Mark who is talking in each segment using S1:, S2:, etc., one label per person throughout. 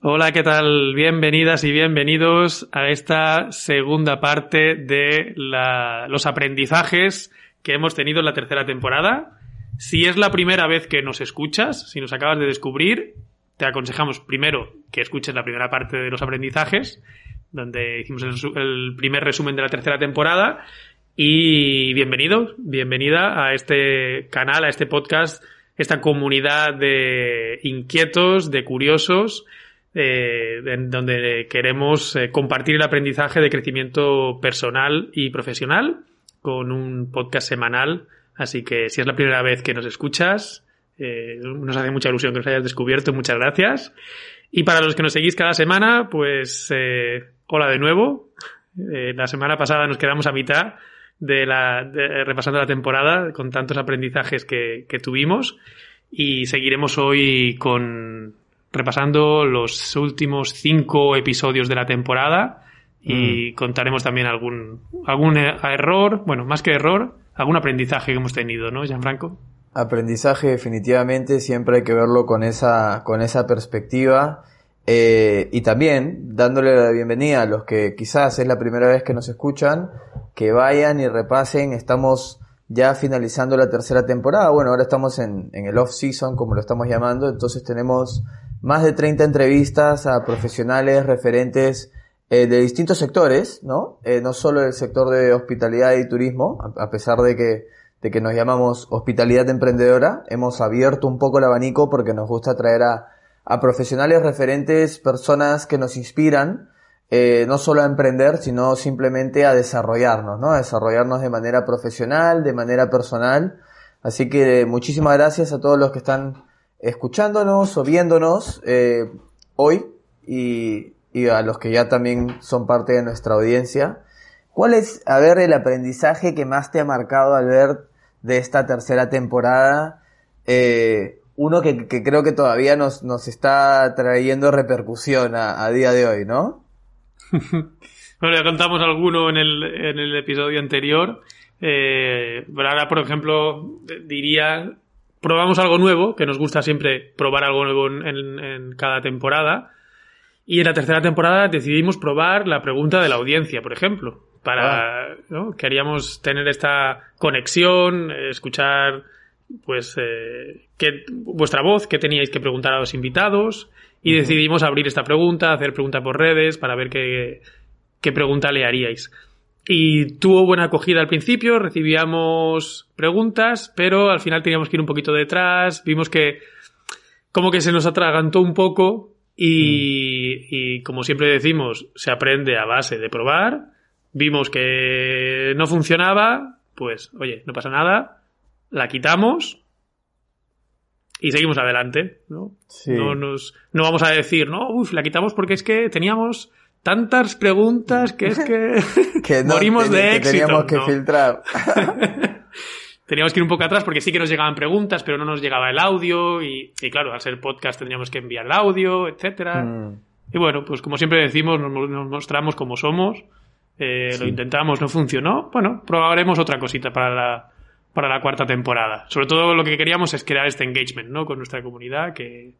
S1: Hola, ¿qué tal? Bienvenidas y bienvenidos a esta segunda parte de los aprendizajes que hemos tenido en la tercera temporada. Si es la primera vez que nos escuchas, si nos acabas de descubrir, te aconsejamos primero que escuches la primera parte de los aprendizajes, donde hicimos el, el primer resumen de la tercera temporada. Y bienvenido, bienvenida a este canal, a este podcast, esta comunidad de inquietos, de curiosos, eh, en donde queremos eh, compartir el aprendizaje de crecimiento personal y profesional con un podcast semanal. Así que si es la primera vez que nos escuchas, eh, nos hace mucha ilusión que nos hayas descubierto. Muchas gracias. Y para los que nos seguís cada semana, pues hola de nuevo. La semana pasada nos quedamos a mitad de la repasando la temporada con tantos aprendizajes que tuvimos y seguiremos hoy con repasando los últimos cinco episodios de la temporada y mm. contaremos también algún, algún error, bueno, más que error, algún aprendizaje que hemos tenido, ¿no, Gianfranco?
S2: Aprendizaje definitivamente, siempre hay que verlo con esa, con esa perspectiva. Eh, y también dándole la bienvenida a los que quizás es la primera vez que nos escuchan, que vayan y repasen, estamos ya finalizando la tercera temporada, bueno, ahora estamos en, en el off-season, como lo estamos llamando, entonces tenemos más de 30 entrevistas a profesionales referentes eh, de distintos sectores, ¿no? Eh, no solo el sector de hospitalidad y turismo, a, pesar de que, de que nos llamamos hospitalidad emprendedora, hemos abierto un poco el abanico porque nos gusta traer a, a profesionales referentes, personas que nos inspiran, eh, no solo a emprender, sino simplemente a desarrollarnos, ¿no? A desarrollarnos de manera profesional, de manera personal. Así que muchísimas gracias a todos los que están escuchándonos o viéndonos eh, hoy y, a los que ya también son parte de nuestra audiencia. ¿Cuál es, a ver, el aprendizaje que más te ha marcado al ver de esta tercera temporada? Eh, uno que, creo que todavía nos, nos está trayendo repercusión a, día de hoy, ¿no?
S1: bueno, ya contamos alguno en el, en el episodio anterior. Eh, ahora, por ejemplo, diría probamos algo nuevo, que nos gusta siempre probar algo nuevo en, en, en, cada temporada. Y en la tercera temporada decidimos probar la pregunta de la audiencia, por ejemplo. Para, ah. ¿no? Queríamos tener esta conexión, escuchar, pues, eh, que, vuestra voz, qué teníais que preguntar a los invitados. Y uh -huh. decidimos abrir esta pregunta, hacer pregunta por redes, para ver qué, qué pregunta le haríais. Y tuvo buena acogida al principio, recibíamos preguntas, pero al final teníamos que ir un poquito detrás, vimos que como que se nos atragantó un poco y, mm. y como siempre decimos, se aprende a base de probar, vimos que no funcionaba, pues oye, no pasa nada, la quitamos y seguimos adelante, ¿no? Sí. No nos, no vamos a decir, no, uff, la quitamos porque es que teníamos tantas preguntas que es que,
S2: que no,
S1: morimos de éxito.
S2: Que teníamos que
S1: no.
S2: filtrar.
S1: teníamos que ir un poco atrás porque sí que nos llegaban preguntas, pero no nos llegaba el audio y, y claro, al ser podcast tendríamos que enviar el audio, etcétera. Mm. Y bueno, pues como siempre decimos, nos, nos mostramos como somos, eh, sí. lo intentamos, no funcionó. Bueno, probaremos otra cosita para la, para la cuarta temporada. Sobre todo lo que queríamos es crear este engagement, ¿no? Con nuestra comunidad, que,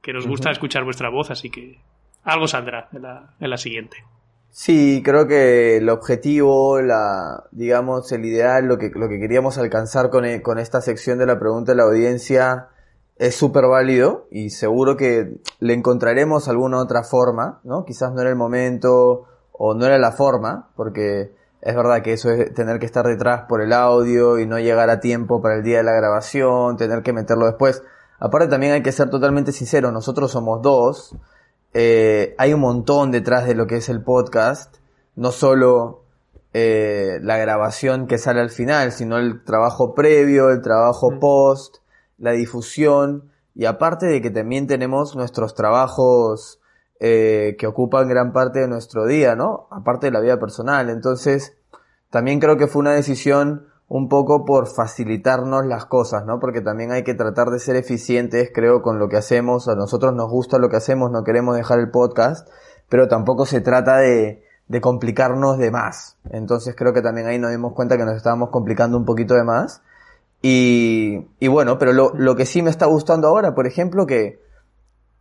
S1: que nos gusta uh -huh. escuchar vuestra voz, así que algo saldrá en la, en la siguiente.
S2: Sí, creo que el objetivo, la, digamos, el ideal, lo que, lo que queríamos alcanzar con, e, con esta sección de la pregunta de la audiencia es súper válido y seguro que le encontraremos alguna otra forma, ¿no? Quizás no era el momento o no era la forma, porque es verdad que eso es tener que estar detrás por el audio y no llegar a tiempo para el día de la grabación, tener que meterlo después. Aparte también hay que ser totalmente sincero, nosotros somos dos, eh, hay un montón detrás de lo que es el podcast, no solo eh, la grabación que sale al final, sino el trabajo previo, el trabajo mm. post, la difusión y aparte de que también tenemos nuestros trabajos eh, que ocupan gran parte de nuestro día, ¿no? Aparte de la vida personal. Entonces, también creo que fue una decisión un poco por facilitarnos las cosas, ¿no? Porque también hay que tratar de ser eficientes, creo, con lo que hacemos. A nosotros nos gusta lo que hacemos, no queremos dejar el podcast, pero tampoco se trata de, de complicarnos de más. Entonces creo que también ahí nos dimos cuenta que nos estábamos complicando un poquito de más. Y, y bueno, pero lo, lo, que sí me está gustando ahora, por ejemplo, que,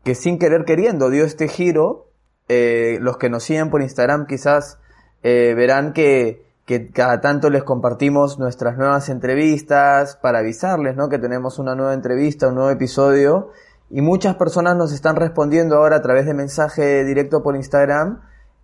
S2: que sin querer queriendo dio este giro. Eh, los que nos siguen por Instagram quizás eh, verán que, que cada tanto les compartimos nuestras nuevas entrevistas para avisarles, ¿no? Que tenemos una nueva entrevista, un nuevo episodio. Y muchas personas nos están respondiendo ahora a través de mensaje directo por Instagram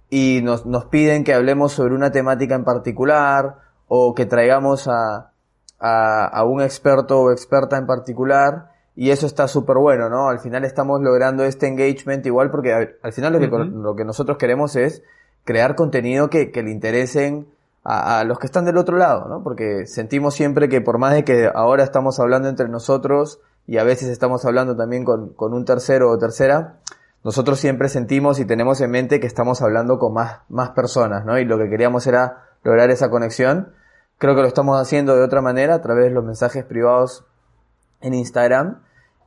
S2: y nos, nos piden que hablemos sobre una temática en particular o que traigamos a, a, a un experto o experta en particular y eso está súper bueno, ¿no? Al final estamos logrando este engagement igual porque al, al final lo que, uh -huh. lo que nosotros queremos es crear contenido que, que le interesen a, a, los que están del otro lado, ¿no? Porque sentimos siempre que por más de que ahora estamos hablando entre nosotros y a veces estamos hablando también con, con un tercero o tercera, nosotros siempre sentimos y tenemos en mente que estamos hablando con más, más personas, ¿no? Y lo que queríamos era lograr esa conexión. Creo que lo estamos haciendo de otra manera a través de los mensajes privados en Instagram.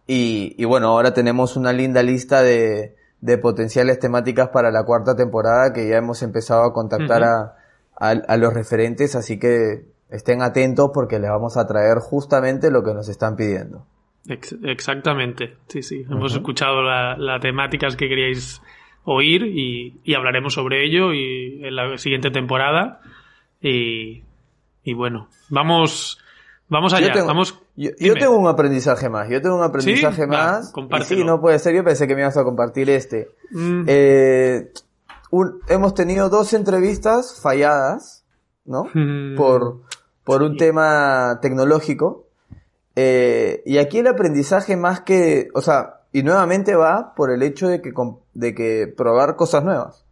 S2: Y, y bueno, ahora tenemos una linda lista de, de, potenciales temáticas para la cuarta temporada que ya hemos empezado a contactar uh -huh. a, a, a los referentes, así que estén atentos porque les vamos a traer justamente lo que nos están pidiendo.
S1: Ex exactamente, sí, sí. Uh -huh. Hemos escuchado las la temáticas que queríais oír y, y, hablaremos sobre ello y en la siguiente temporada. Y, y bueno, vamos, vamos allá.
S2: Yo tengo,
S1: vamos,
S2: yo, yo, tengo un aprendizaje más. Yo tengo un aprendizaje
S1: ¿Sí?
S2: más.
S1: Va,
S2: sí, no puede ser. Yo pensé que me ibas a compartir este. Mm. Eh, un, hemos tenido dos entrevistas falladas, ¿no? Mm. Por, por un tema tecnológico eh, y aquí el aprendizaje más que, o sea, y nuevamente va por el hecho de que, de que probar cosas nuevas,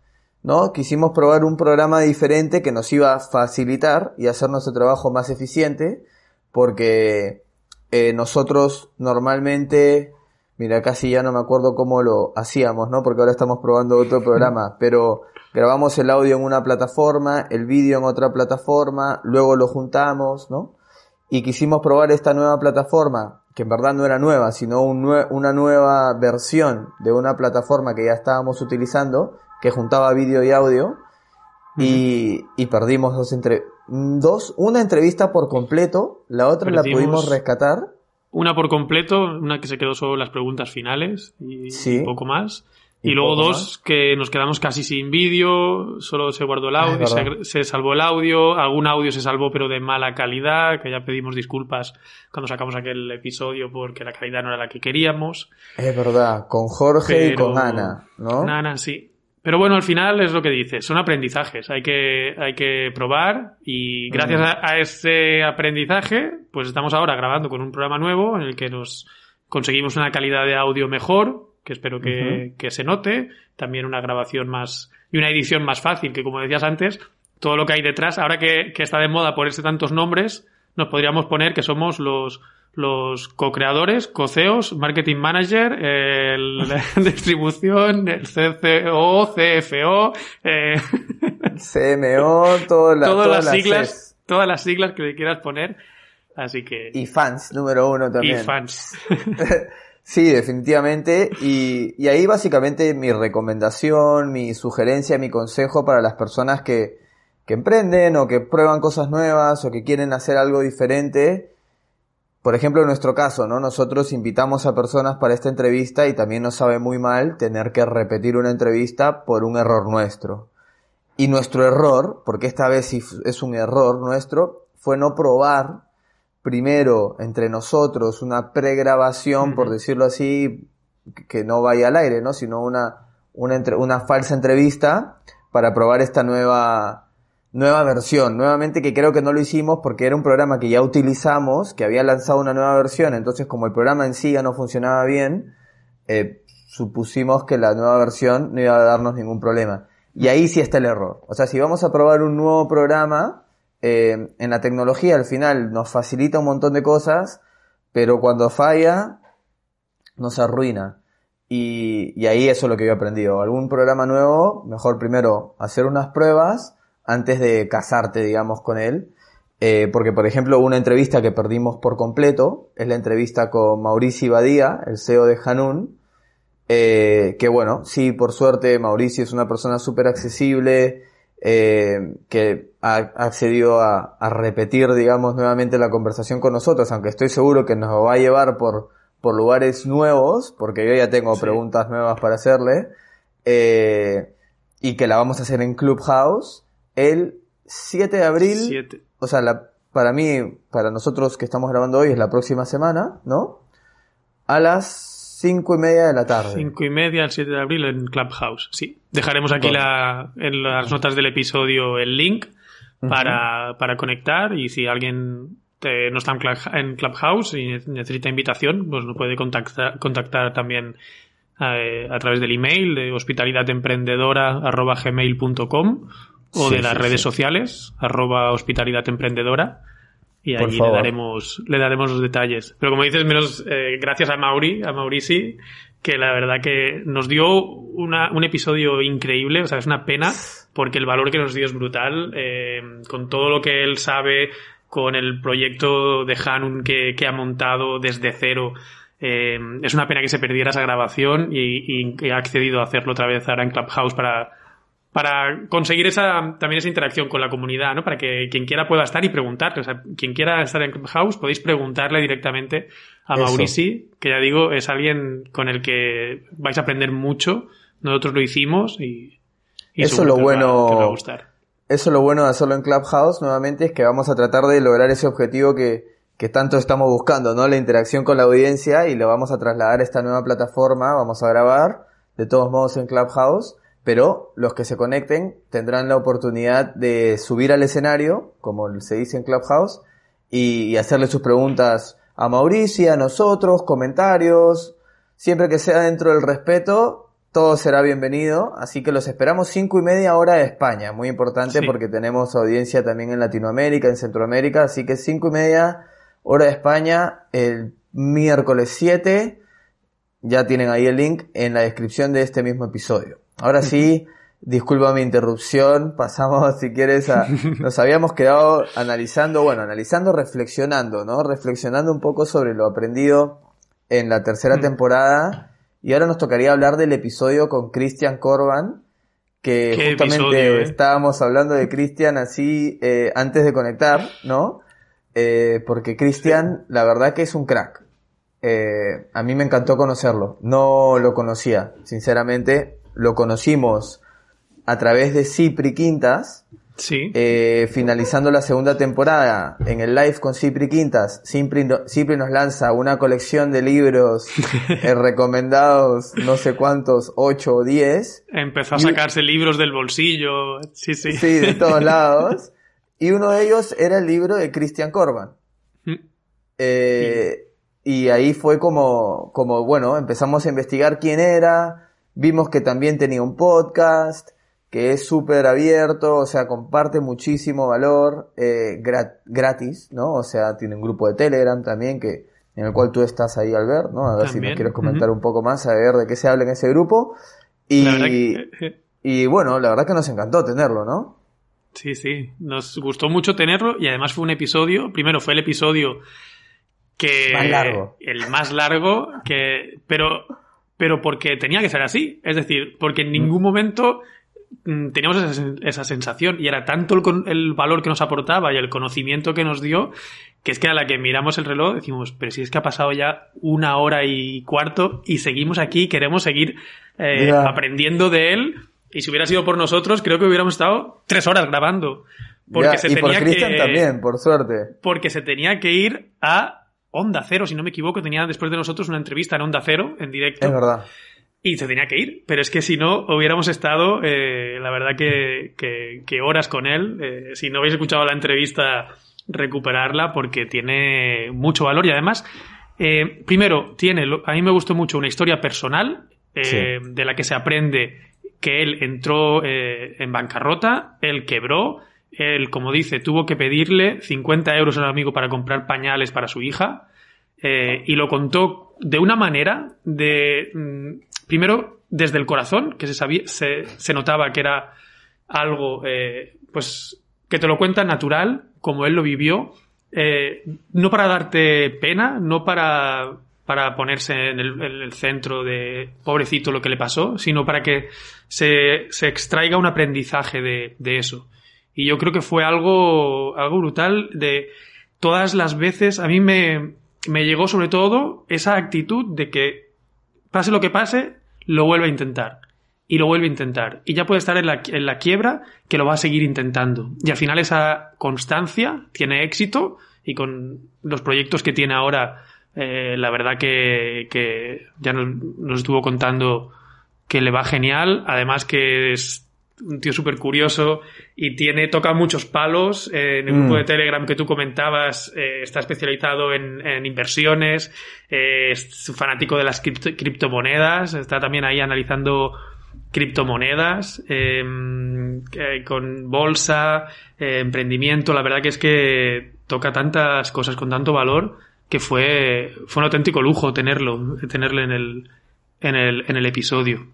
S2: ¿no? Quisimos probar un programa diferente que nos iba a facilitar y hacer nuestro trabajo más eficiente, porque eh, nosotros normalmente, mira, casi ya no me acuerdo cómo lo hacíamos, ¿no? Porque ahora estamos probando otro programa, pero grabamos el audio en una plataforma, el vídeo en otra plataforma, luego lo juntamos, ¿no? y quisimos probar esta nueva plataforma, que en verdad no era nueva, sino un nue una nueva versión de una plataforma que ya estábamos utilizando, que juntaba vídeo y audio, uh -huh. y, y, perdimos dos, entre dos, una entrevista por completo, la otra Perdimos la pudimos rescatar.
S1: Una por completo, una que se quedó solo las preguntas finales y sí. un poco más. Y, y luego dos más. que nos quedamos casi sin vídeo, solo se guardó el audio, se, se, salvó el audio, algún audio se salvó pero de mala calidad, que ya pedimos disculpas cuando sacamos aquel episodio porque la calidad no era la que queríamos.
S2: Es verdad, con Jorge pero... y con Ana, ¿no?
S1: Ana, sí. Pero bueno, al final es lo que dices, son aprendizajes, hay que, hay que probar y gracias a, a ese aprendizaje, pues estamos ahora grabando con un programa nuevo en el que nos conseguimos una calidad de audio mejor, que espero que, uh -huh. que, se note, también una grabación más y una edición más fácil, que como decías antes, todo lo que hay detrás, ahora que, que está de moda ponerse tantos nombres, nos podríamos poner que somos los los co-creadores, co-CEOs, marketing manager, el distribución, el CCO, CFO, eh,
S2: CMO, toda la,
S1: todas, las siglas, todas las siglas que le quieras poner. Así que.
S2: Y fans, número uno también.
S1: Y fans.
S2: Sí, definitivamente. Y, y, ahí básicamente mi recomendación, mi sugerencia, mi consejo para las personas que, que emprenden o que prueban cosas nuevas o que quieren hacer algo diferente. Por ejemplo, en nuestro caso, ¿no? Nosotros invitamos a personas para esta entrevista y también nos sabe muy mal tener que repetir una entrevista por un error nuestro. Y nuestro error, porque esta vez sí es un error nuestro, fue no probar primero entre nosotros una pregrabación, uh -huh. por decirlo así, que no vaya al aire, ¿no? Sino una, una, entre, una falsa entrevista para probar esta nueva, nueva versión. Nuevamente que creo que no lo hicimos porque era un programa que ya utilizamos, que había lanzado una nueva versión, entonces como el programa en sí ya no funcionaba bien, eh, supusimos que la nueva versión no iba a darnos ningún problema. Y ahí sí está el error. O sea, si vamos a probar un nuevo programa, eh, en la tecnología al final nos facilita un montón de cosas, pero cuando falla, nos arruina. Y, y ahí eso es lo que yo he aprendido. Algún programa nuevo, mejor primero hacer unas pruebas antes de casarte, digamos, con él. Eh, porque, por ejemplo, una entrevista que perdimos por completo es la entrevista con Mauricio Badía, el CEO de Hanun. Eh, que bueno, sí, por suerte, Mauricio es una persona súper accesible, eh, que ha accedido a, a, repetir, digamos, nuevamente la conversación con nosotros, aunque estoy seguro que nos va a llevar por, por lugares nuevos, porque yo ya tengo sí. preguntas nuevas para hacerle, eh, y que la vamos a hacer en Clubhouse el 7 de abril.
S1: 7.
S2: O sea, la, para mí, para nosotros que estamos grabando hoy es la próxima semana, ¿no? A las cinco y media de la tarde.
S1: Cinco y media, el 7 de abril en Clubhouse, sí. Dejaremos aquí la, en las notas del episodio el link para, uh -huh. para conectar y si alguien te, no está en Clubhouse y necesita invitación, pues nos puede contactar, contactar también eh, a través del email de hospitalidatemprendedora.gmail.com o sí, de las sí, redes sí. sociales, arroba hospitalidatemprendedora y allí le daremos, le daremos los detalles. Pero como dices, menos eh, gracias a Mauri, a Maurici, que la verdad que nos dio una, un episodio increíble, o sea, es una pena porque el valor que nos dio es brutal, eh, con todo lo que él sabe, con el proyecto de Hanun que, que ha montado desde cero. Eh, es una pena que se perdiera esa grabación y, y, y, ha accedido a hacerlo otra vez ahora en Clubhouse para, para conseguir esa, también esa interacción con la comunidad, ¿no? Para que quien quiera pueda estar y preguntarle. O sea, quien quiera estar en Clubhouse podéis preguntarle directamente a Eso. Maurici, que ya digo, es alguien con el que vais a aprender mucho. Nosotros lo hicimos y, y
S2: Eso lo bueno.
S1: Va, va a gustar.
S2: Eso lo bueno de hacerlo en Clubhouse nuevamente es que vamos a tratar de lograr ese objetivo que, que tanto estamos buscando, ¿no? La interacción con la audiencia y lo vamos a trasladar a esta nueva plataforma, vamos a grabar de todos modos en Clubhouse, pero los que se conecten tendrán la oportunidad de subir al escenario, como se dice en Clubhouse, y, y hacerle sus preguntas a Mauricio, a nosotros, comentarios, siempre que sea dentro del respeto, todo será bienvenido, así que los esperamos cinco y media hora de España, muy importante sí. porque tenemos audiencia también en Latinoamérica, en Centroamérica, así que cinco y media hora de España el miércoles 7, ya tienen ahí el link en la descripción de este mismo episodio. Ahora sí, disculpa mi interrupción, pasamos si quieres a... Nos habíamos quedado analizando, bueno, analizando, reflexionando, ¿no? Reflexionando un poco sobre lo aprendido en la tercera temporada y ahora nos tocaría hablar del episodio con Christian Corban, que justamente
S1: episodio, eh?
S2: estábamos hablando de Christian así eh, antes de conectar, ¿no? Eh, porque Christian, la verdad que es un crack. Eh, a mí me encantó conocerlo. No lo conocía, sinceramente. Lo conocimos a través de Cipri Quintas.
S1: Sí.
S2: Eh, finalizando la segunda temporada en el live con Cipri Quintas, Cipri, Cipri nos lanza una colección de libros eh, recomendados, no sé cuántos, 8 o 10.
S1: Empezó a sacarse y... libros del bolsillo, sí, sí.
S2: Sí, de todos lados. y uno de ellos era el libro de Christian Corban. Mm. Eh, y ahí fue como, como, bueno, empezamos a investigar quién era, vimos que también tenía un podcast, que es súper abierto, o sea, comparte muchísimo valor, eh, grat gratis, ¿no? O sea, tiene un grupo de Telegram también que, en el cual tú estás ahí al ver, ¿no? A ver también. si nos quieres comentar uh -huh. un poco más, a ver de qué se habla en ese grupo. Y, que... y bueno, la verdad que nos encantó tenerlo, ¿no?
S1: Sí, sí, nos gustó mucho tenerlo y además fue un episodio, primero fue el episodio que...
S2: Más largo.
S1: El más largo, que... Pero, pero porque tenía que ser así, es decir, porque en ningún momento Mm, teníamos esa, esa, sensación y era tanto el, el, valor que nos aportaba y el conocimiento que nos dio que es que a la que miramos el reloj decimos, pero si es que ha pasado ya una hora y cuarto y seguimos aquí, queremos seguir eh, yeah. aprendiendo de él y si hubiera sido por nosotros creo que hubiéramos estado tres horas grabando.
S2: Porque yeah, se y tenía por que, también, por suerte.
S1: Porque se tenía que ir a Onda Cero, si no me equivoco, tenía después de nosotros una entrevista en Onda Cero, en directo.
S2: Es verdad
S1: y se tenía que ir. Pero es que si no, hubiéramos estado, eh, la verdad que, que, que, horas con él. Eh, si no habéis escuchado la entrevista, recuperarla porque tiene mucho valor y además, eh, primero, tiene, a mí me gustó mucho una historia personal sí. de la que se aprende que él entró en bancarrota, él quebró, él, como dice, tuvo que pedirle 50 euros a un amigo para comprar pañales para su hija eh, y lo contó de una manera de, mm, primero, desde el corazón, que se, sabía, se, se notaba que era algo, eh, pues, que te lo cuenta natural, como él lo vivió, eh, no para darte pena, no para, para ponerse en el, en el, centro de pobrecito lo que le pasó, sino para que se, se extraiga un aprendizaje de, de, eso. Y yo creo que fue algo, algo brutal de todas las veces, a mí me, me llegó sobre todo esa actitud de que pase lo que pase, lo vuelve a intentar. Y lo vuelve a intentar. Y ya puede estar en la, en la quiebra que lo va a seguir intentando. Y al final esa constancia tiene éxito y con los proyectos que tiene ahora, eh, la verdad que, que ya nos, nos, estuvo contando que le va genial. Además que es un tío súper curioso y tiene, toca muchos palos. Eh, en el grupo mm. de Telegram que tú comentabas, eh, está especializado en, en inversiones, eh, es fanático de las cripto, criptomonedas, está también ahí analizando criptomonedas, em, con bolsa, emprendimiento. La verdad que es que toca tantas cosas con tanto valor que fue, fue un auténtico lujo tenerlo, tenerle en el, en el, en el episodio.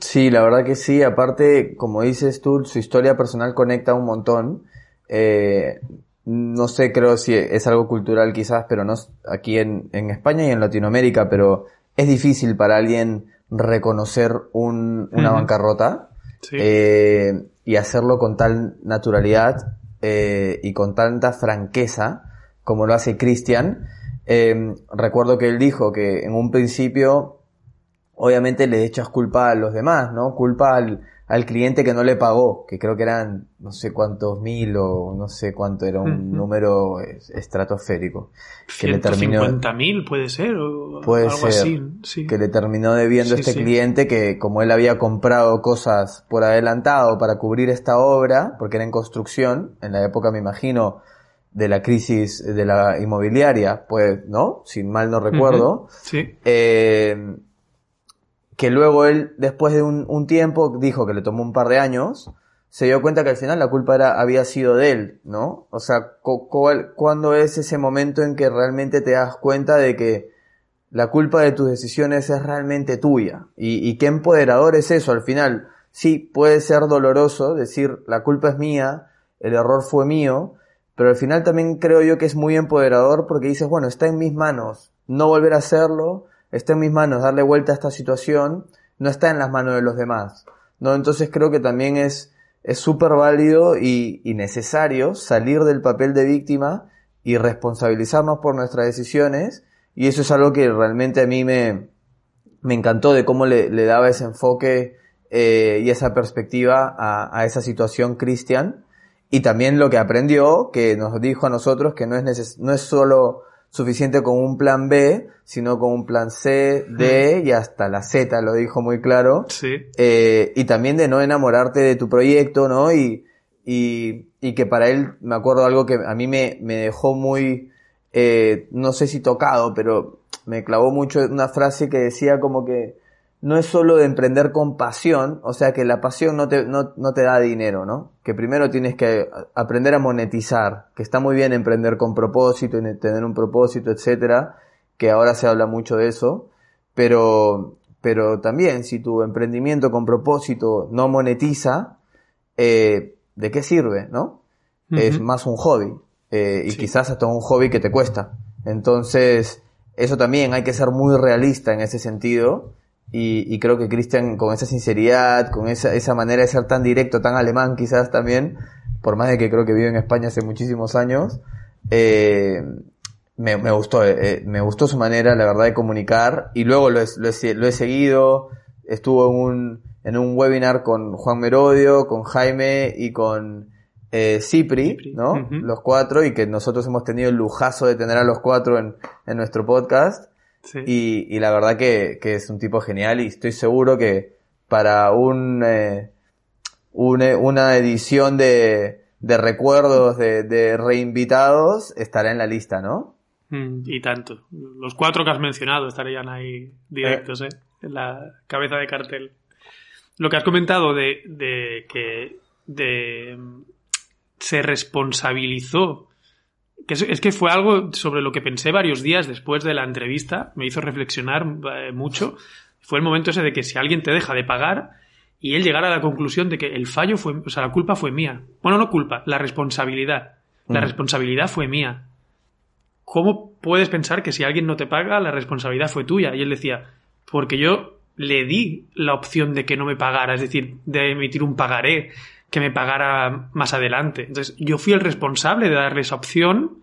S2: Sí, la verdad que sí. Aparte, como dices tú, su historia personal conecta un montón. Eh, no sé, creo si es algo cultural quizás, pero no aquí en, en España y en Latinoamérica, pero es difícil para alguien reconocer un, una uh -huh. bancarrota sí. eh, y hacerlo con tal naturalidad eh, y con tanta franqueza como lo hace Christian. Eh, recuerdo que él dijo que en un principio obviamente le echas culpa a los demás, ¿no? Culpa al, al, cliente que no le pagó, que creo que eran no sé cuántos mil o no sé cuánto, era un uh -huh. número estratosférico.
S1: Que le terminó mil puede ser o
S2: puede
S1: algo
S2: ser,
S1: así, sí.
S2: que le terminó debiendo
S1: Sí,
S2: este
S1: sí.
S2: cliente que como él había comprado cosas por adelantado para cubrir esta obra, porque era en construcción, en la época me imagino de la crisis de la inmobiliaria, pues, ¿no? Si mal no recuerdo.
S1: Uh -huh. Sí.
S2: Eh, que luego él, después de un, un, tiempo, dijo que le tomó un par de años, se dio cuenta que al final la culpa era, había sido de él, ¿no? O sea, ¿cuál, ¿cuándo es ese momento en que realmente te das cuenta de que la culpa de tus decisiones es realmente tuya? Y, y qué empoderador es eso al final. Sí, puede ser doloroso decir, la culpa es mía, el error fue mío, pero al final también creo yo que es muy empoderador porque dices, bueno, está en mis manos no volver a hacerlo, está en mis manos darle vuelta a esta situación, no está en las manos de los demás. ¿no? Entonces creo que también es es súper válido y, y, necesario salir del papel de víctima y responsabilizarnos por nuestras decisiones y eso es algo que realmente a mí me, me encantó de cómo le, le daba ese enfoque eh, y esa perspectiva a, a esa situación Cristian y también lo que aprendió que nos dijo a nosotros que no es neces no es solo suficiente con un plan B, sino con un plan C, D y hasta la Z, lo dijo muy claro.
S1: Sí.
S2: Eh, y también de no enamorarte de tu proyecto, ¿no? Y, y, y que para él, me acuerdo algo que a mí me, me dejó muy, eh, no sé si tocado, pero me clavó mucho una frase que decía como que no es solo de emprender con pasión, o sea que la pasión no te, no, no te da dinero, ¿no? Que primero tienes que aprender a monetizar, que está muy bien emprender con propósito tener un propósito, etcétera, que ahora se habla mucho de eso, pero, pero también si tu emprendimiento con propósito no monetiza, eh, ¿de qué sirve, no? Uh -huh. Es más un hobby, eh, y sí. quizás hasta un hobby que te cuesta. Entonces, eso también hay que ser muy realista en ese sentido, y, y, creo que Cristian, con esa sinceridad, con esa, esa manera de ser tan directo, tan alemán quizás también, por más de que creo que vive en España hace muchísimos años, eh, me, me, gustó, eh, me gustó su manera, la verdad, de comunicar. Y luego lo he, lo he, lo he seguido, estuvo en un, en un webinar con Juan Merodio, con Jaime y con eh, Cipri, Cipri. ¿no? Uh -huh. Los cuatro, y que nosotros hemos tenido el lujazo de tener a los cuatro en, en nuestro podcast. Sí. Y, y, la verdad que, que, es un tipo genial y estoy seguro que para un, eh, un una edición de, de recuerdos de, de, reinvitados estará en la lista, ¿no?
S1: Mm, y tanto. Los cuatro que has mencionado estarían ahí directos, ¿eh? ¿eh? En la cabeza de cartel. Lo que has comentado de, de que de, se responsabilizó que es, que fue algo sobre lo que pensé varios días después de la entrevista, me hizo reflexionar eh, mucho. Fue el momento ese de que si alguien te deja de pagar y él llegara a la conclusión de que el fallo fue, o sea, la culpa fue mía. Bueno, no culpa, la responsabilidad. La mm. responsabilidad fue mía. ¿Cómo puedes pensar que si alguien no te paga, la responsabilidad fue tuya? Y él decía, porque yo le di la opción de que no me pagara, es decir, de emitir un pagaré, que me pagara más adelante. Entonces, yo fui el responsable de darle esa opción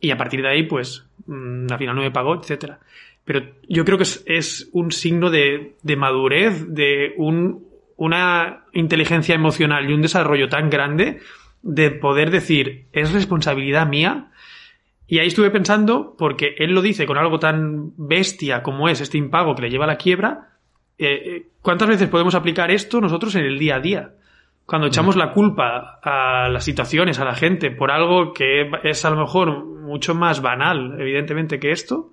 S1: y a partir de ahí, pues, mm, al final no me pagó, etcétera. Pero yo creo que es, un signo de, madurez, de una inteligencia emocional y un desarrollo tan grande de poder decir, es responsabilidad mía. Y ahí estuve pensando, porque él lo dice con algo tan bestia como es este impago que le lleva a la quiebra, eh, eh, ¿cuántas veces podemos aplicar esto nosotros en el día a día? Cuando echamos la culpa a las situaciones, a la gente, por algo que es a lo mejor mucho más banal, evidentemente, que esto,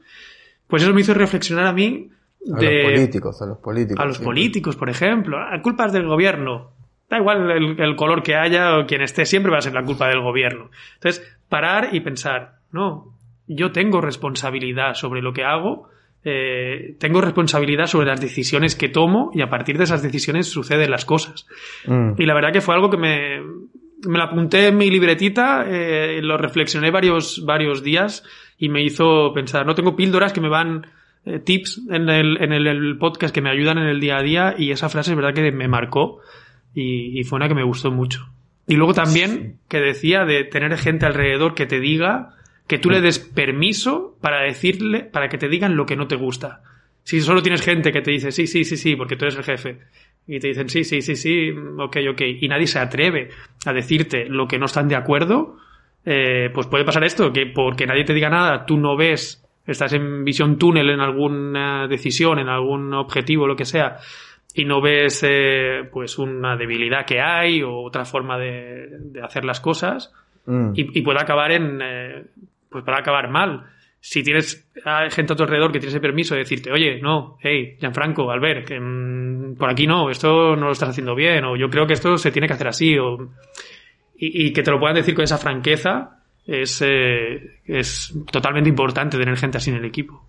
S1: pues eso me hizo reflexionar a mí
S2: de... A los políticos, a los políticos.
S1: A los políticos, por ejemplo. La culpa es del gobierno. Da igual el, color que haya o quien esté, siempre va a ser la culpa del gobierno. Entonces, parar y pensar, no, yo tengo responsabilidad sobre lo que hago eh, tengo responsabilidad sobre las decisiones que tomo y a partir de esas decisiones suceden las cosas. Mm. Y la verdad que fue algo que me, me lo apunté en mi libretita, eh, lo reflexioné varios, varios días y me hizo pensar, no tengo píldoras que me van eh, tips en, el, en el, podcast que me ayudan en el día a día y esa frase es verdad que me marcó y, y fue una que me gustó mucho. Y luego también que decía de tener gente alrededor que te diga que tú le des permiso para decirle, para que te digan lo que no te gusta. Si solo tienes gente que te dice sí, sí, sí, sí, porque tú eres el jefe, y te dicen sí, sí, sí, sí, ok, ok, y nadie se atreve a decirte lo que no están de acuerdo, eh, pues puede pasar esto, que porque nadie te diga nada, tú no ves, estás en visión túnel en alguna decisión, en algún objetivo, lo que sea, y no ves eh, pues una debilidad que hay o otra forma de, hacer las cosas, mm. y, puede acabar en, eh, pues para acabar mal. Si tienes gente a tu alrededor que tiene ese permiso de decirte, oye, no, hey, Gianfranco, Albert, que mm, por aquí no, esto no lo estás haciendo bien, o yo creo que esto se tiene que hacer así, o, y, que te lo puedan decir con esa franqueza, es, eh, es totalmente importante tener gente así en el equipo.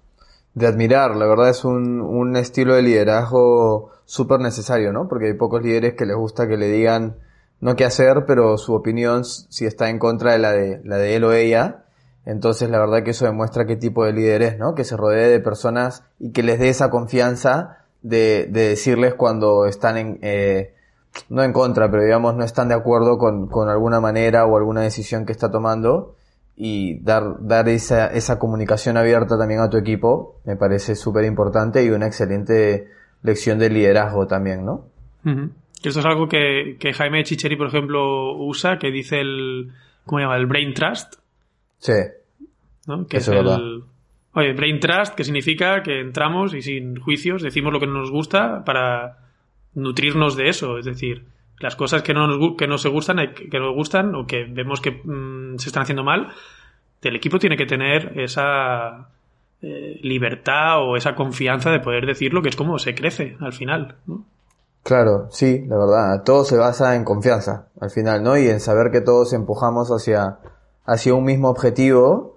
S2: De admirar, la verdad es un, un estilo de liderazgo súper necesario, ¿no? Porque hay pocos líderes que les gusta que le digan no qué hacer, pero su opinión, si está en contra de la de, la de él o ella, entonces, la verdad que eso demuestra qué tipo de líder es, ¿no? Que se rodee de personas y que les dé esa confianza de, de decirles cuando están en, eh, no en contra, pero digamos no están de acuerdo con, con alguna manera o alguna decisión que está tomando y dar, dar esa, esa comunicación abierta también a tu equipo me parece súper importante y una excelente lección de liderazgo también, ¿no?
S1: Esto es algo que, que Jaime Chicheri, por ejemplo, usa, que dice el, ¿cómo se llama? El brain trust,
S2: Sí.
S1: ¿no? Que es el. Oye, Brain Trust, que significa que entramos y sin juicios decimos lo que nos gusta para nutrirnos de eso. Es decir, las cosas que no nos, que no se gustan, que nos gustan o que vemos que mm, se están haciendo mal, el equipo tiene que tener esa eh, libertad o esa confianza de poder decirlo, que es como se crece al final. ¿no?
S2: Claro, sí, la verdad. Todo se basa en confianza al final, ¿no? Y en saber que todos empujamos hacia hacia un mismo objetivo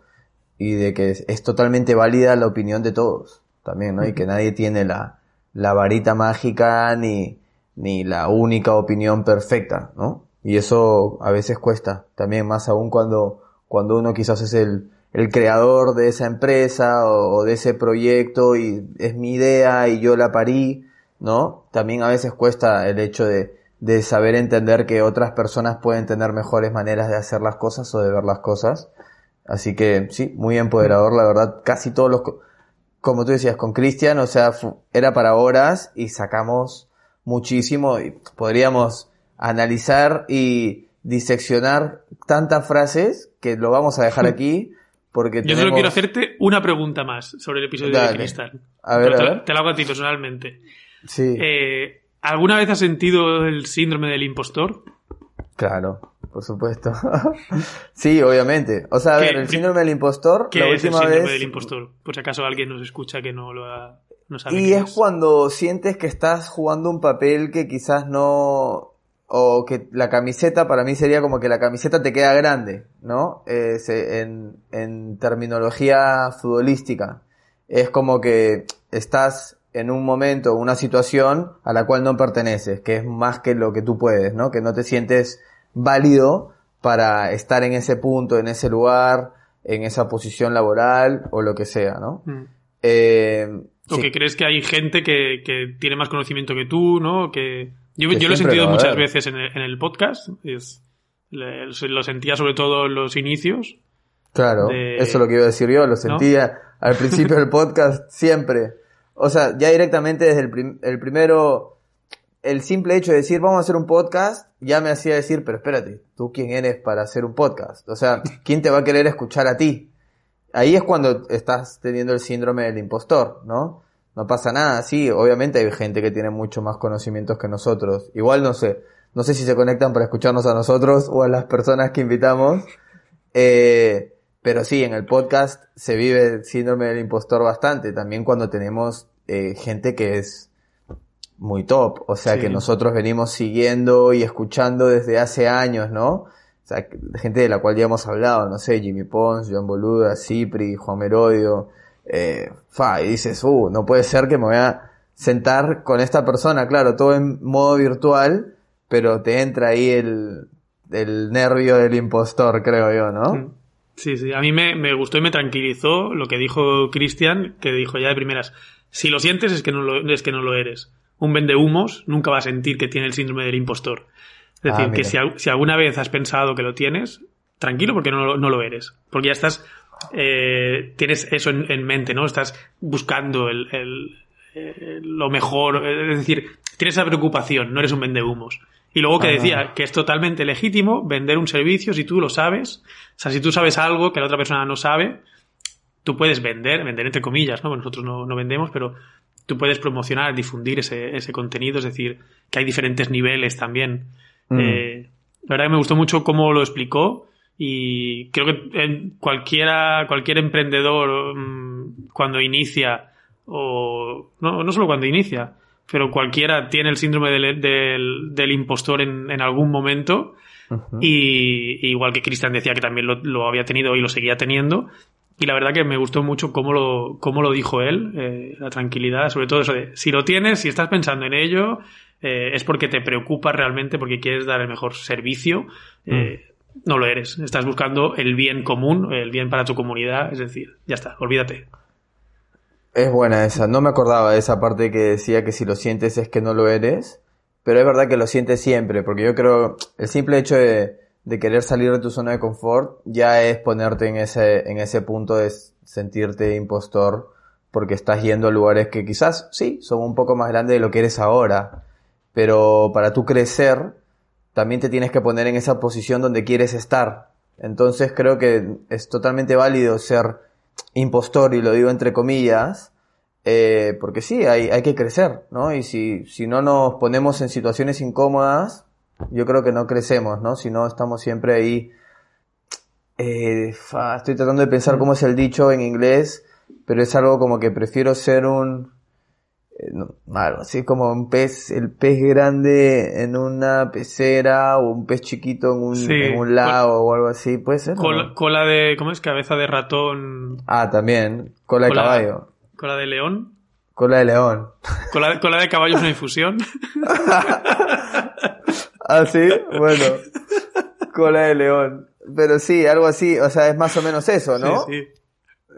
S2: y de que es, totalmente válida la opinión de todos también, ¿no? Y que nadie tiene la, la varita mágica ni, ni la única opinión perfecta, ¿no? Y eso a veces cuesta, también más aún cuando, cuando uno quizás es el, el creador de esa empresa o, de ese proyecto y es mi idea y yo la parí, ¿no? También a veces cuesta el hecho de, de saber entender que otras personas pueden tener mejores maneras de hacer las cosas o de ver las cosas. Así que sí, muy empoderador, la verdad. Casi todos los, como tú decías, con Cristian, o sea, era para horas y sacamos muchísimo y podríamos analizar y diseccionar tantas frases que lo vamos a dejar aquí. Porque
S1: Yo solo quiero hacerte una pregunta más sobre el episodio de Cristal.
S2: A ver,
S1: te, te, la hago a ti personalmente.
S2: Sí.
S1: Eh, ¿Alguna vez has sentido el síndrome del impostor?
S2: Claro, por supuesto. sí, obviamente. O sea, a ver, el síndrome del impostor,
S1: ¿Qué la es última el síndrome del impostor? Por si acaso alguien nos escucha que no lo ha, no sabe
S2: Y es, cuando sientes que estás jugando un papel que quizás no o que la camiseta para mí sería como que la camiseta te queda grande, ¿no? Eh, en, en terminología futbolística. Es como que estás en un momento, una situación a la cual no perteneces, que es más que lo que tú puedes, ¿no? Que no te sientes válido para estar en ese punto, en ese lugar, en esa posición laboral o lo que sea, ¿no?
S1: Mm.
S2: Eh,
S1: O
S2: sí.
S1: que crees que hay gente que, que tiene más conocimiento que tú, ¿no? Que yo,
S2: Que
S1: yo lo he sentido muchas veces en el, en el podcast. Es, le- lo sentía sobre todo en los inicios.
S2: Claro,
S1: de-
S2: eso es lo que iba a decir yo, lo sentía al principio del podcast siempre. O sea, ya directamente desde el, prim- el primero, el simple hecho de decir vamos a hacer un podcast, ya me hacía decir, pero espérate, ¿tú quién eres para hacer un podcast? O sea, ¿quién te va a querer escuchar a ti? Ahí es cuando estás teniendo el síndrome del impostor, ¿no? No pasa nada, sí, obviamente hay gente que tiene mucho más conocimientos que nosotros. Igual no sé, no sé si se conectan para escucharnos a nosotros o a las personas que invitamos. Eh, pero sí, en el podcast se vive el síndrome del impostor bastante. También cuando tenemos eh, gente que es muy top. O sea,
S1: Sí.
S2: que nosotros venimos siguiendo y escuchando desde hace años, ¿no? O sea, gente de la cual ya hemos hablado, no sé, Jimmy Pons, John Boluda, Cipri, Juan Merodio. Eh, fa, y dices, uh, no puede ser que me voy a sentar con esta persona. Claro, todo en modo virtual, pero te entra ahí el, el nervio del impostor, creo yo, ¿no?
S1: Sí, sí. A mí me, me gustó y me tranquilizó lo que dijo Cristian, que dijo ya de primeras, si lo sientes es que no lo, es que no lo eres. Un vendehumos nunca va a sentir que tiene el síndrome del impostor. Es
S2: Ah,
S1: decir, que si, al- si alguna vez has pensado que lo tienes, tranquilo porque no, lo- no lo eres. Porque ya estás, eh, tienes eso en, en mente, ¿no? Estás buscando el, el- eh, lo mejor, es decir, tienes esa preocupación, no eres un vendehumos. Y luego que decía que es totalmente legítimo vender un servicio si tú lo sabes. O sea, si tú sabes algo que la otra persona no sabe, tú puedes vender, vender entre comillas, ¿no? Bueno, Nosotros no, no vendemos, pero tú puedes promocionar, difundir ese, ese contenido, es decir, que hay diferentes niveles también.
S2: Mm.
S1: Eh, la verdad que me gustó mucho cómo lo explicó y creo que en cualquiera, cualquier emprendedor mm, cuando inicia, o no, no solo cuando inicia, pero cualquiera tiene el síndrome del, del, del impostor en, en algún momento. Y y igual que Cristian decía que también lo, lo había tenido y lo seguía teniendo. Y la verdad que me gustó mucho cómo lo, cómo lo dijo él, eh, la tranquilidad, sobre todo eso de, si lo tienes, si estás pensando en ello, eh, es porque te preocupa realmente, porque quieres dar el mejor servicio, eh, no lo eres. Estás buscando el bien común, el bien para tu comunidad, es decir, ya está, olvídate.
S2: Es buena esa, no me acordaba de esa parte que decía que si lo sientes es que no lo eres, pero es verdad que lo sientes siempre, porque yo creo el simple hecho de, querer salir de tu zona de confort ya es ponerte en ese, en ese punto de sentirte impostor, porque estás yendo a lugares que quizás sí, son un poco más grandes de lo que eres ahora, pero para tú crecer, también te tienes que poner en esa posición donde quieres estar. Entonces creo que es totalmente válido ser impostor, y lo digo entre comillas, eh, porque sí, hay, hay que crecer, ¿no? Y si, si no nos ponemos en situaciones incómodas, yo creo que no crecemos, ¿no? Si no estamos siempre ahí. Eh, fa, estoy tratando de pensar cómo es el dicho en inglés, pero es algo como que prefiero ser un. Eh, algo así como un pez, el pez grande en una pecera o un pez chiquito en un,
S1: Sí,
S2: en un lago o algo así, puede ser.
S1: Cola,
S2: no?
S1: cola de, ¿cómo es? Cabeza de ratón,
S2: Ah, también, cola de
S1: Cola-
S2: caballo,
S1: cola de león,
S2: cola de león.
S1: cola, cola de caballo es una infusión.
S2: Ah, sí, bueno, cola de león. Pero sí, algo así, o sea, es más o menos eso, ¿no?
S1: Sí, sí.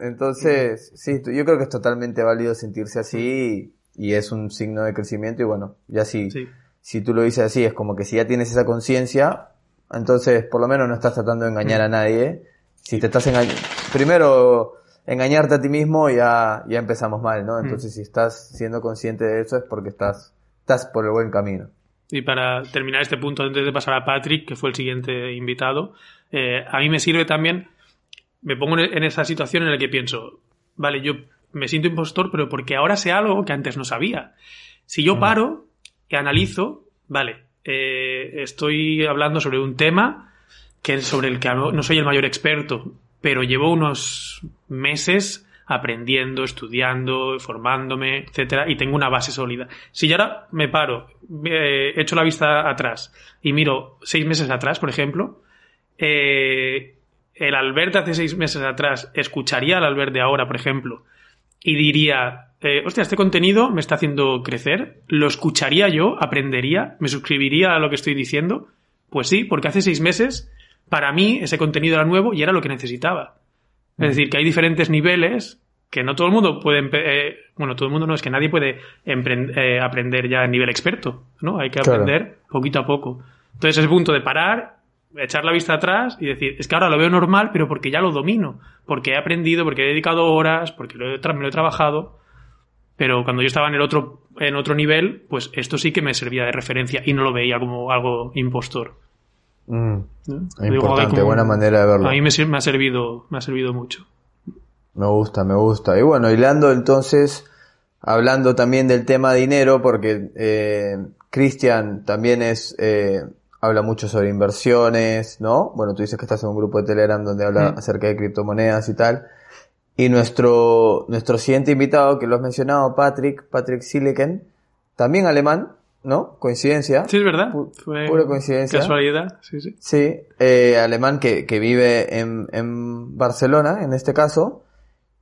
S2: Entonces, sí, yo creo que es totalmente válido sentirse así y, es un signo de crecimiento y bueno, ya si,
S1: Sí.
S2: si tú lo dices así, es como que si ya tienes esa conciencia, entonces por lo menos no estás tratando de engañar a nadie. Si te estás engañando, primero engañarte a ti mismo ya, ya empezamos mal, ¿no? Entonces si estás siendo consciente de eso es porque estás, estás por el buen camino.
S1: Y para terminar este punto, antes de pasar a Patrick, que fue el siguiente invitado, eh, a mí me sirve también, me pongo en esa situación en la que pienso, vale, yo me siento impostor, pero porque ahora sé algo que antes no sabía. Si yo paro y analizo, vale, eh, estoy hablando sobre un tema que sobre el que no soy el mayor experto, pero llevo unos meses aprendiendo, estudiando, formándome, etcétera, y tengo una base sólida. Si yo ahora me paro, eh, echo la vista atrás y miro seis meses atrás, por ejemplo, eh, el Albert hace seis meses atrás escucharía al Albert de ahora, por ejemplo, y diría, eh, hostia, este contenido me está haciendo crecer, lo escucharía yo, aprendería, me suscribiría a lo que estoy diciendo. Pues sí, porque hace seis meses, para mí, ese contenido era nuevo y era lo que necesitaba. Es decir, que hay diferentes niveles que no todo el mundo puede, eh, bueno, todo el mundo no es que nadie puede eh, aprender ya a nivel experto, ¿no? Hay que aprender poquito a poco. Entonces es el punto de parar, echar la vista atrás y decir, es que ahora lo veo normal, pero porque ya lo domino, porque he aprendido, porque he dedicado horas, porque lo he, me lo he trabajado. Pero cuando yo estaba en el otro, en otro nivel, pues esto sí que me servía de referencia y no lo veía como algo impostor.
S2: Mm. Importante, buena manera de verlo.
S1: A mí me, me, ha servido, me ha servido mucho.
S2: Me gusta, me gusta. Y bueno, hilando entonces, hablando también del tema dinero, porque eh, Cristian también es, eh, habla mucho sobre inversiones, ¿no? Bueno, tú dices que estás en un grupo de Telegram donde habla acerca de criptomonedas y tal. Y nuestro, nuestro siguiente invitado, que lo has mencionado, Patrick, Patrick Silicon, también alemán, ¿no? Coincidencia.
S1: Sí, es verdad.
S2: pura coincidencia.
S1: Casualidad, sí, sí.
S2: Sí, eh, alemán que, que vive en, en, Barcelona, en este caso.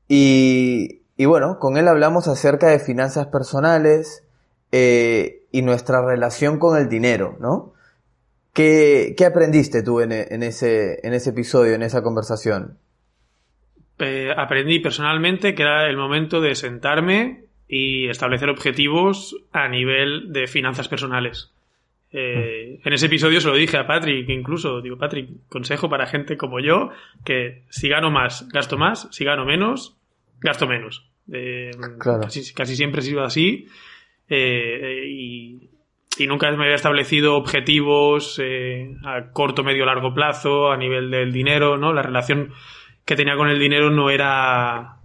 S2: Y, y, bueno, con él hablamos acerca de finanzas personales eh, y nuestra relación con el dinero, ¿no? ¿Qué, qué aprendiste tú en, en, ese, en ese episodio, en esa conversación?
S1: Eh, aprendí personalmente que era el momento de sentarme y establecer objetivos a nivel de finanzas personales. Eh, en ese episodio se lo dije a Patrick, incluso, digo, Patrick, consejo para gente como yo, que si gano más, gasto más, si gano menos, gasto menos. Eh, casi, casi, siempre he sido así eh, y, y, nunca me había establecido objetivos a corto, medio, largo plazo a nivel del dinero, ¿no? La relación que tenía con el dinero no era,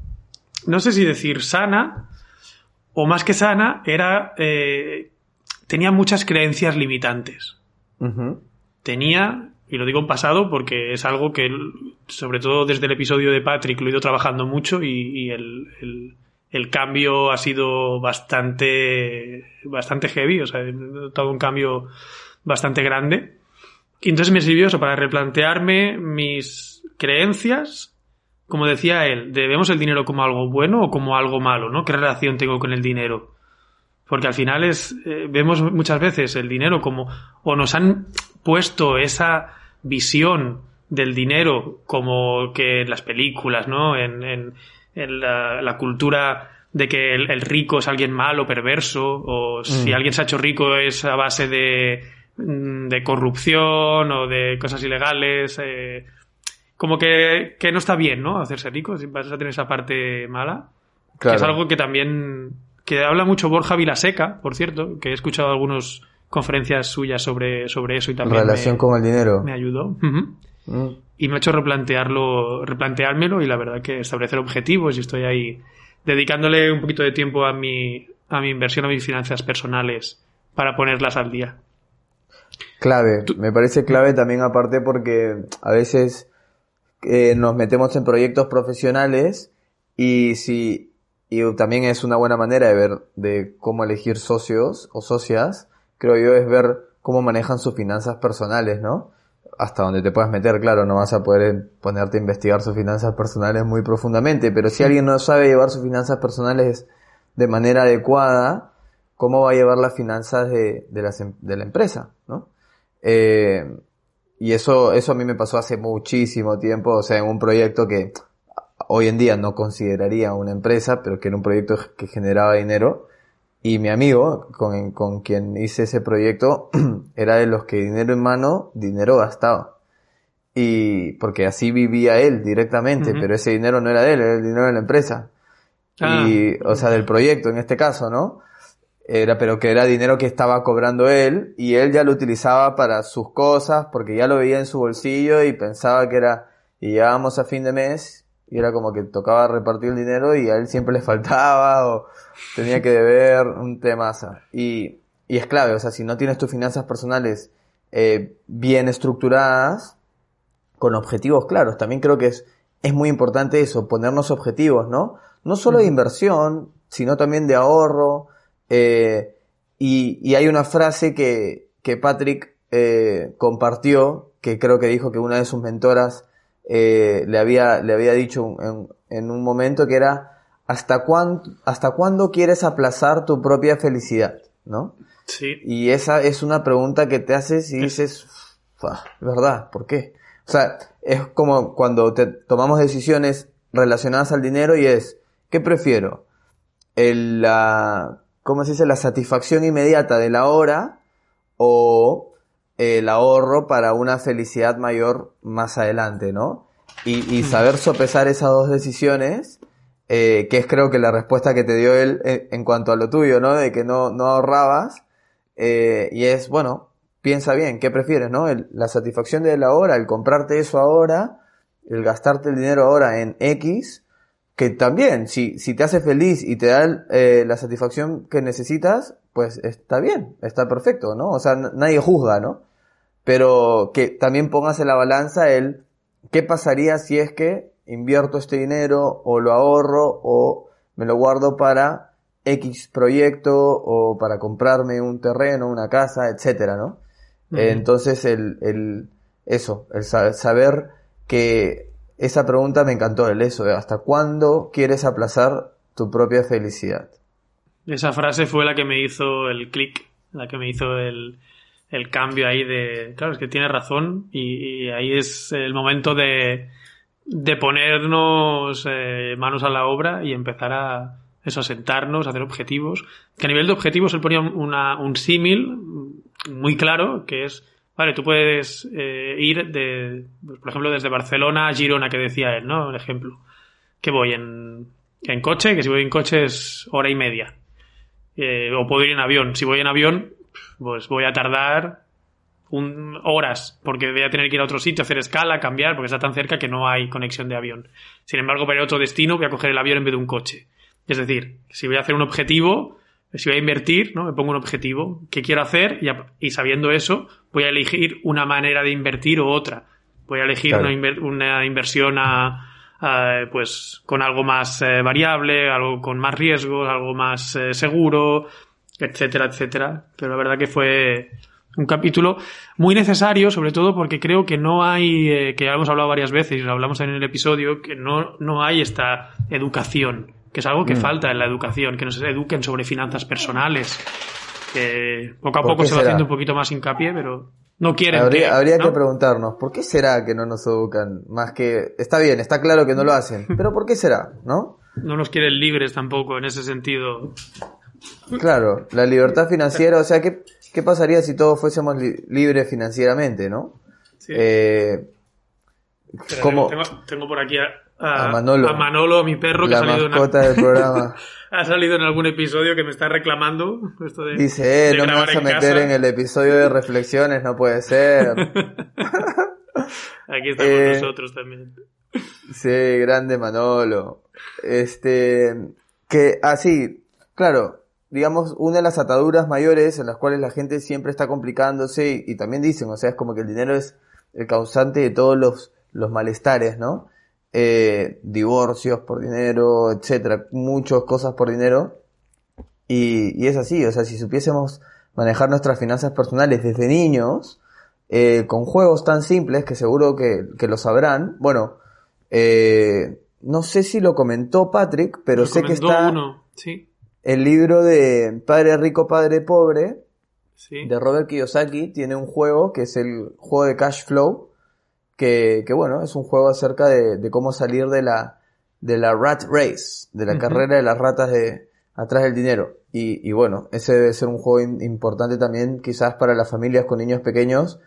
S1: no sé si decir sana, o más que sana, era. Eh, tenía muchas creencias limitantes. Tenía, y lo digo en pasado porque es algo que, sobre todo desde el episodio de Patrick, lo he ido trabajando mucho y, el, el, cambio ha sido bastante, bastante heavy, o sea, he notado un cambio bastante grande. Y entonces me sirvió eso para replantearme mis creencias como decía él, ¿vemos el dinero como algo bueno o como algo malo? ¿no? ¿Qué relación tengo con el dinero? Porque al final es, eh, vemos muchas veces el dinero como, o nos han puesto esa visión del dinero como que en las películas, ¿no? En, en, la, cultura de que el, rico es alguien malo, perverso, o si mm. alguien se ha hecho rico es a base de, mm, de corrupción o de cosas ilegales. Eh, como que, no está bien, ¿no? Hacerse rico, vas a tener esa parte mala. Que es algo que también, que habla mucho Borja Vilaseca, por cierto, que he escuchado algunas conferencias suyas sobre, sobre eso y también.
S2: Relación con el dinero.
S1: Me ayudó. Mm. Y me ha hecho replantearlo, replanteármelo y la verdad que establecer objetivos y estoy ahí dedicándole un poquito de tiempo a mi, a mi inversión, a mis finanzas personales para ponerlas al día.
S2: Clave, me parece clave también aparte porque a veces eh, nos metemos en proyectos profesionales y si y también es una buena manera de ver de cómo elegir socios o socias, creo yo, es ver cómo manejan sus finanzas personales, ¿no? Hasta donde te puedas meter, claro, no vas a poder ponerte a investigar sus finanzas personales muy profundamente, pero si alguien no sabe llevar sus finanzas personales de manera adecuada, ¿cómo va a llevar las finanzas de, de, la, de la empresa, ¿no? Eh, y eso, eso a mí me pasó hace muchísimo tiempo, o sea, en un proyecto que hoy en día no consideraría una empresa, pero que era un proyecto que generaba dinero. Y mi amigo, con, con quien hice ese proyecto, era de los que dinero en mano, dinero gastaba. Y porque así vivía él directamente, pero ese dinero no era de él, era el dinero de la empresa. Ah. Y, o sea, del proyecto en este caso, ¿no? era, pero que era dinero que estaba cobrando él y él ya lo utilizaba para sus cosas porque ya lo veía en su bolsillo y pensaba que era, y llegábamos a fin de mes y era como que tocaba repartir el dinero y a él siempre le faltaba o tenía que deber un tema. Y, y es clave, o sea, si no tienes tus finanzas personales eh, bien estructuradas, con objetivos claros, también creo que es, es muy importante eso, ponernos objetivos, ¿no? no solo de inversión, sino también de ahorro. Eh, y, y, hay una frase que, que Patrick eh, compartió, que creo que dijo que una de sus mentoras eh, le, había, le había dicho en, en un momento que era, ¿hasta, cuándo, ¿hasta cuándo quieres aplazar tu propia felicidad? ¿No?
S1: Sí.
S2: Y esa es una pregunta que te haces y dices, ¿verdad? ¿Por qué? O sea, es como cuando te tomamos decisiones relacionadas al dinero y es, ¿qué prefiero? El, la, ¿cómo se dice? La satisfacción inmediata de la hora o el ahorro para una felicidad mayor más adelante, ¿no? Y, y saber sopesar esas dos decisiones, eh, que es creo que la respuesta que te dio él en, en cuanto a lo tuyo, ¿no? De que no, no ahorrabas, eh, y es, bueno, piensa bien, ¿qué prefieres, no? El, la satisfacción de la hora, el comprarte eso ahora, el gastarte el dinero ahora en X, que también, si, si te hace feliz y te da eh, la satisfacción que necesitas, pues está bien, está perfecto, ¿no? O sea, nadie juzga, ¿no? Pero que también pongas en la balanza el qué pasaría si es que invierto este dinero o lo ahorro o me lo guardo para X proyecto o para comprarme un terreno, una casa, etcétera, ¿no? Entonces, el, el, eso, el saber que esa pregunta me encantó, el eso, ¿hasta cuándo quieres aplazar tu propia felicidad?
S1: Esa frase fue la que me hizo el clic, la que me hizo el, el, cambio ahí de, claro, es que tiene razón y, ahí es el momento de, de ponernos eh, manos a la obra y empezar a, eso, a sentarnos, a hacer objetivos. Que a nivel de objetivos él ponía un símil muy claro, que es, vale, tú puedes eh, ir de, pues, por ejemplo, desde Barcelona a Girona, que decía él, ¿no? El ejemplo. Que voy en, en coche, que si voy en coche es hora y media. Eh, o puedo ir en avión. Si voy en avión, pues voy a tardar un, horas, porque voy a tener que ir a otro sitio, hacer escala, cambiar, porque está tan cerca que no hay conexión de avión. Sin embargo, para ir a otro destino voy a coger el avión en vez de un coche. Es decir, si voy a hacer un objetivo, si voy a invertir, ¿no? Me pongo un objetivo, ¿qué quiero hacer? Y, a, y sabiendo eso, voy a elegir una manera de invertir o otra. Voy a elegir claro. una, inver, una, inversión a, a, pues, con algo más eh, variable, algo con más riesgos, algo más eh, seguro, etcétera, etcétera. Pero la verdad que fue un capítulo muy necesario, sobre todo porque creo que no hay, eh, que ya hemos hablado varias veces y lo hablamos en el episodio, que no, no hay esta educación que es algo que mm. falta en la educación, que nos eduquen sobre finanzas personales. Que poco a poco se va será? haciendo un poquito más hincapié, pero no quieren.
S2: Habría,
S1: que,
S2: habría
S1: ¿no?
S2: que preguntarnos, ¿por qué será que no nos educan? Más que, está bien, está claro que no lo hacen, pero ¿por qué será? ¿No?
S1: No nos quieren libres tampoco en ese sentido.
S2: Claro, la libertad financiera, o sea, ¿qué, qué pasaría si todos fuésemos li libres financieramente, no?
S1: Sí.
S2: Eh,
S1: ¿cómo? Tengo, tengo por aquí a,
S2: Manolo,
S1: a Manolo, mi perro, que
S2: la
S1: ha salido,
S2: mascota
S1: en,
S2: del programa.
S1: ha salido en algún episodio que me está reclamando. Esto de,
S2: Dice, eh,
S1: de
S2: no me vas a meter
S1: casa.
S2: en el episodio de reflexiones, no puede ser.
S1: Aquí estamos
S2: Eh,
S1: nosotros también.
S2: Sí, grande Manolo. Este, que así, claro, digamos, una de las ataduras mayores en las cuales la gente siempre está complicándose y, y también dicen, o sea, es como que el dinero es el causante de todos los, los malestares, ¿no? Eh, divorcios por dinero, etcétera, muchas cosas por dinero. Y, y es así, o sea, si supiésemos manejar nuestras finanzas personales desde niños, eh, con juegos tan simples que seguro que, que lo sabrán, bueno, eh, no sé si lo comentó Patrick, pero
S1: Lo
S2: sé que está
S1: uno, sí,
S2: el libro de Padre Rico, Padre Pobre,
S1: sí.
S2: de Robert Kiyosaki, tiene un juego que es el juego de Cash Flow, que, que bueno, es un juego acerca de, de cómo salir de la, de la rat race, de la carrera de las ratas de atrás del dinero. Y, y bueno, ese debe ser un juego in- importante también quizás para las familias con niños pequeños,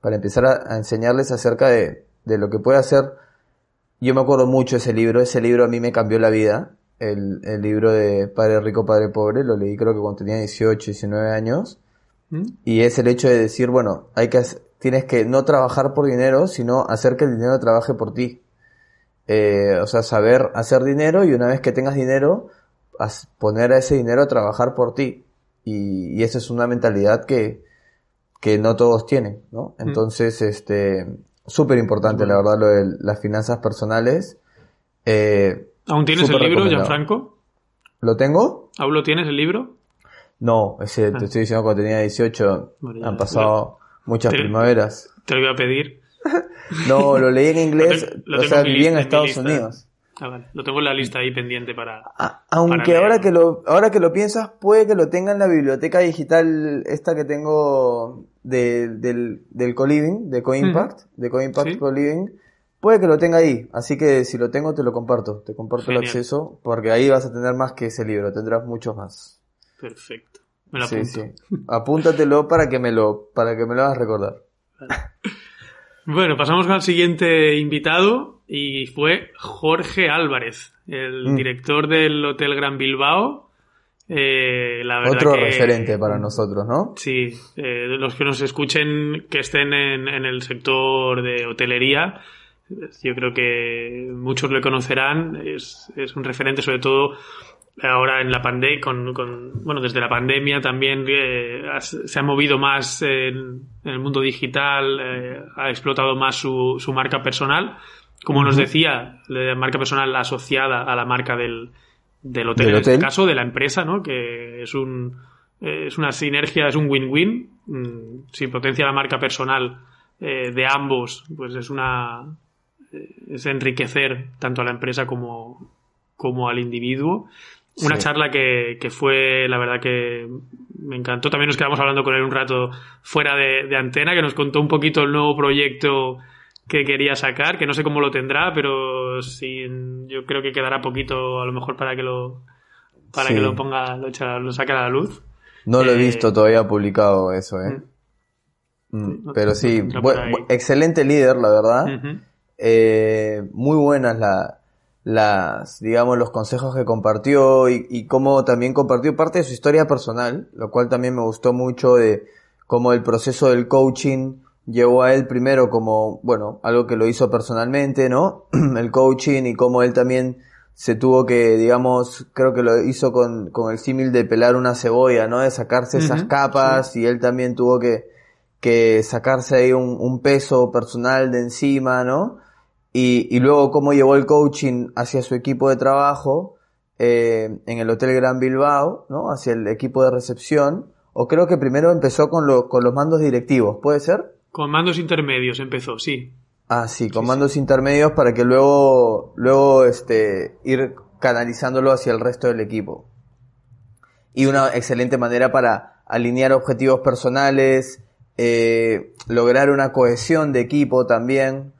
S2: para empezar a, a enseñarles acerca de, de lo que puede hacer. Yo me acuerdo mucho de ese libro, ese libro a mí me cambió la vida, el, el libro de Padre Rico, Padre Pobre, lo leí creo que cuando tenía 18, 19 años.
S1: ¿Mm?
S2: Y es el hecho de decir, bueno, hay que, hac- tienes que no trabajar por dinero, sino hacer que el dinero trabaje por ti. Eh, o sea, saber hacer dinero y una vez que tengas dinero, poner a ese dinero a trabajar por ti. Y, y esa es una mentalidad que, que no todos tienen, ¿no?
S1: Mm.
S2: Entonces, este, súper importante, la verdad, lo de las finanzas personales. Eh,
S1: ¿Aún tienes el libro. Gianfranco?
S2: ¿Lo tengo?
S1: ¿Aún lo tienes el libro?
S2: No, ese
S1: Ah.
S2: te estoy diciendo cuando tenía 18.
S1: Bueno, ya-
S2: han pasado muchas
S1: Te-
S2: primaveras.
S1: Te lo iba a pedir.
S2: No, lo leí en inglés.
S1: Lo te- lo
S2: o
S1: tengo
S2: sea, viví en
S1: lista- en
S2: Estados
S1: lista.
S2: Unidos.
S1: Ah, vale. Lo tengo en la lista ahí pendiente para...
S2: Aunque
S1: Para
S2: ahora que lo ahora que lo piensas puede que lo tenga en la biblioteca digital esta que tengo de- del del Coliving de CoImpact de CoImpact
S1: Sí.
S2: Coliving puede que lo tenga ahí así que si lo tengo te lo comparto te comparto el
S1: Genial.
S2: acceso porque ahí vas a tener más que ese libro tendrás muchos más
S1: Perfecto. Me lo
S2: sí
S1: apunto.
S2: sí apúntatelo para que me lo para que me lo hagas recordar
S1: Bueno, pasamos al siguiente invitado y fue Jorge Álvarez, el
S2: Mm.
S1: director del Hotel Gran Bilbao. Eh, la
S2: otro
S1: que-
S2: referente para nosotros no
S1: Sí, eh, los que nos escuchen que estén en, en el sector de hotelería, yo creo que muchos le conocerán. Es, es un referente, sobre todo ahora en la pandemia, con, con- bueno, desde la pandemia también eh, se ha movido más en, en el mundo digital, eh, ha explotado más su, su marca personal. Como nos decía, la marca personal asociada a la marca del, del hotel,
S2: Del
S1: en este caso, de la empresa, ¿no? Que es un, eh, es una sinergia, es un win-win. Mm, Si potencia la marca personal eh, de ambos, pues es una es enriquecer tanto a la empresa como, como al individuo. Una
S2: Sí.
S1: charla que, que fue, la verdad que me encantó. También nos quedamos hablando con él un rato fuera de, de antena, que nos contó un poquito el nuevo proyecto que quería sacar, que no sé cómo lo tendrá, pero sí, yo creo que quedará poquito a lo mejor para que lo para
S2: Sí.
S1: que lo ponga, lo, echa- lo saque a la luz.
S2: no lo he
S1: Eh,
S2: visto todavía publicado eso eh Mm,
S1: no-
S2: pero sí bu- bu- excelente líder la verdad eh, muy buenas la- las, digamos, los consejos que compartió y, y cómo también compartió parte de su historia personal, lo cual también me gustó mucho de cómo el proceso del coaching llevó a él primero como, bueno, algo que lo hizo personalmente, ¿no? el coaching y cómo él también se tuvo que, digamos, creo que lo hizo con, con el símil de pelar una cebolla, ¿no? De sacarse esas capas y él también tuvo que, que sacarse ahí un, un peso personal de encima, ¿no? Y, y luego cómo llevó el coaching hacia su equipo de trabajo eh, en el Hotel Gran Bilbao, ¿no? Hacia el equipo de recepción. O creo que primero empezó con, lo- con los mandos directivos, ¿puede ser?
S1: Con mandos intermedios empezó, sí.
S2: Ah, sí, con
S1: Sí,
S2: mandos intermedios para que luego, luego este, ir canalizándolo hacia el resto del equipo. Y una excelente manera para alinear objetivos personales, eh, lograr una cohesión de equipo también.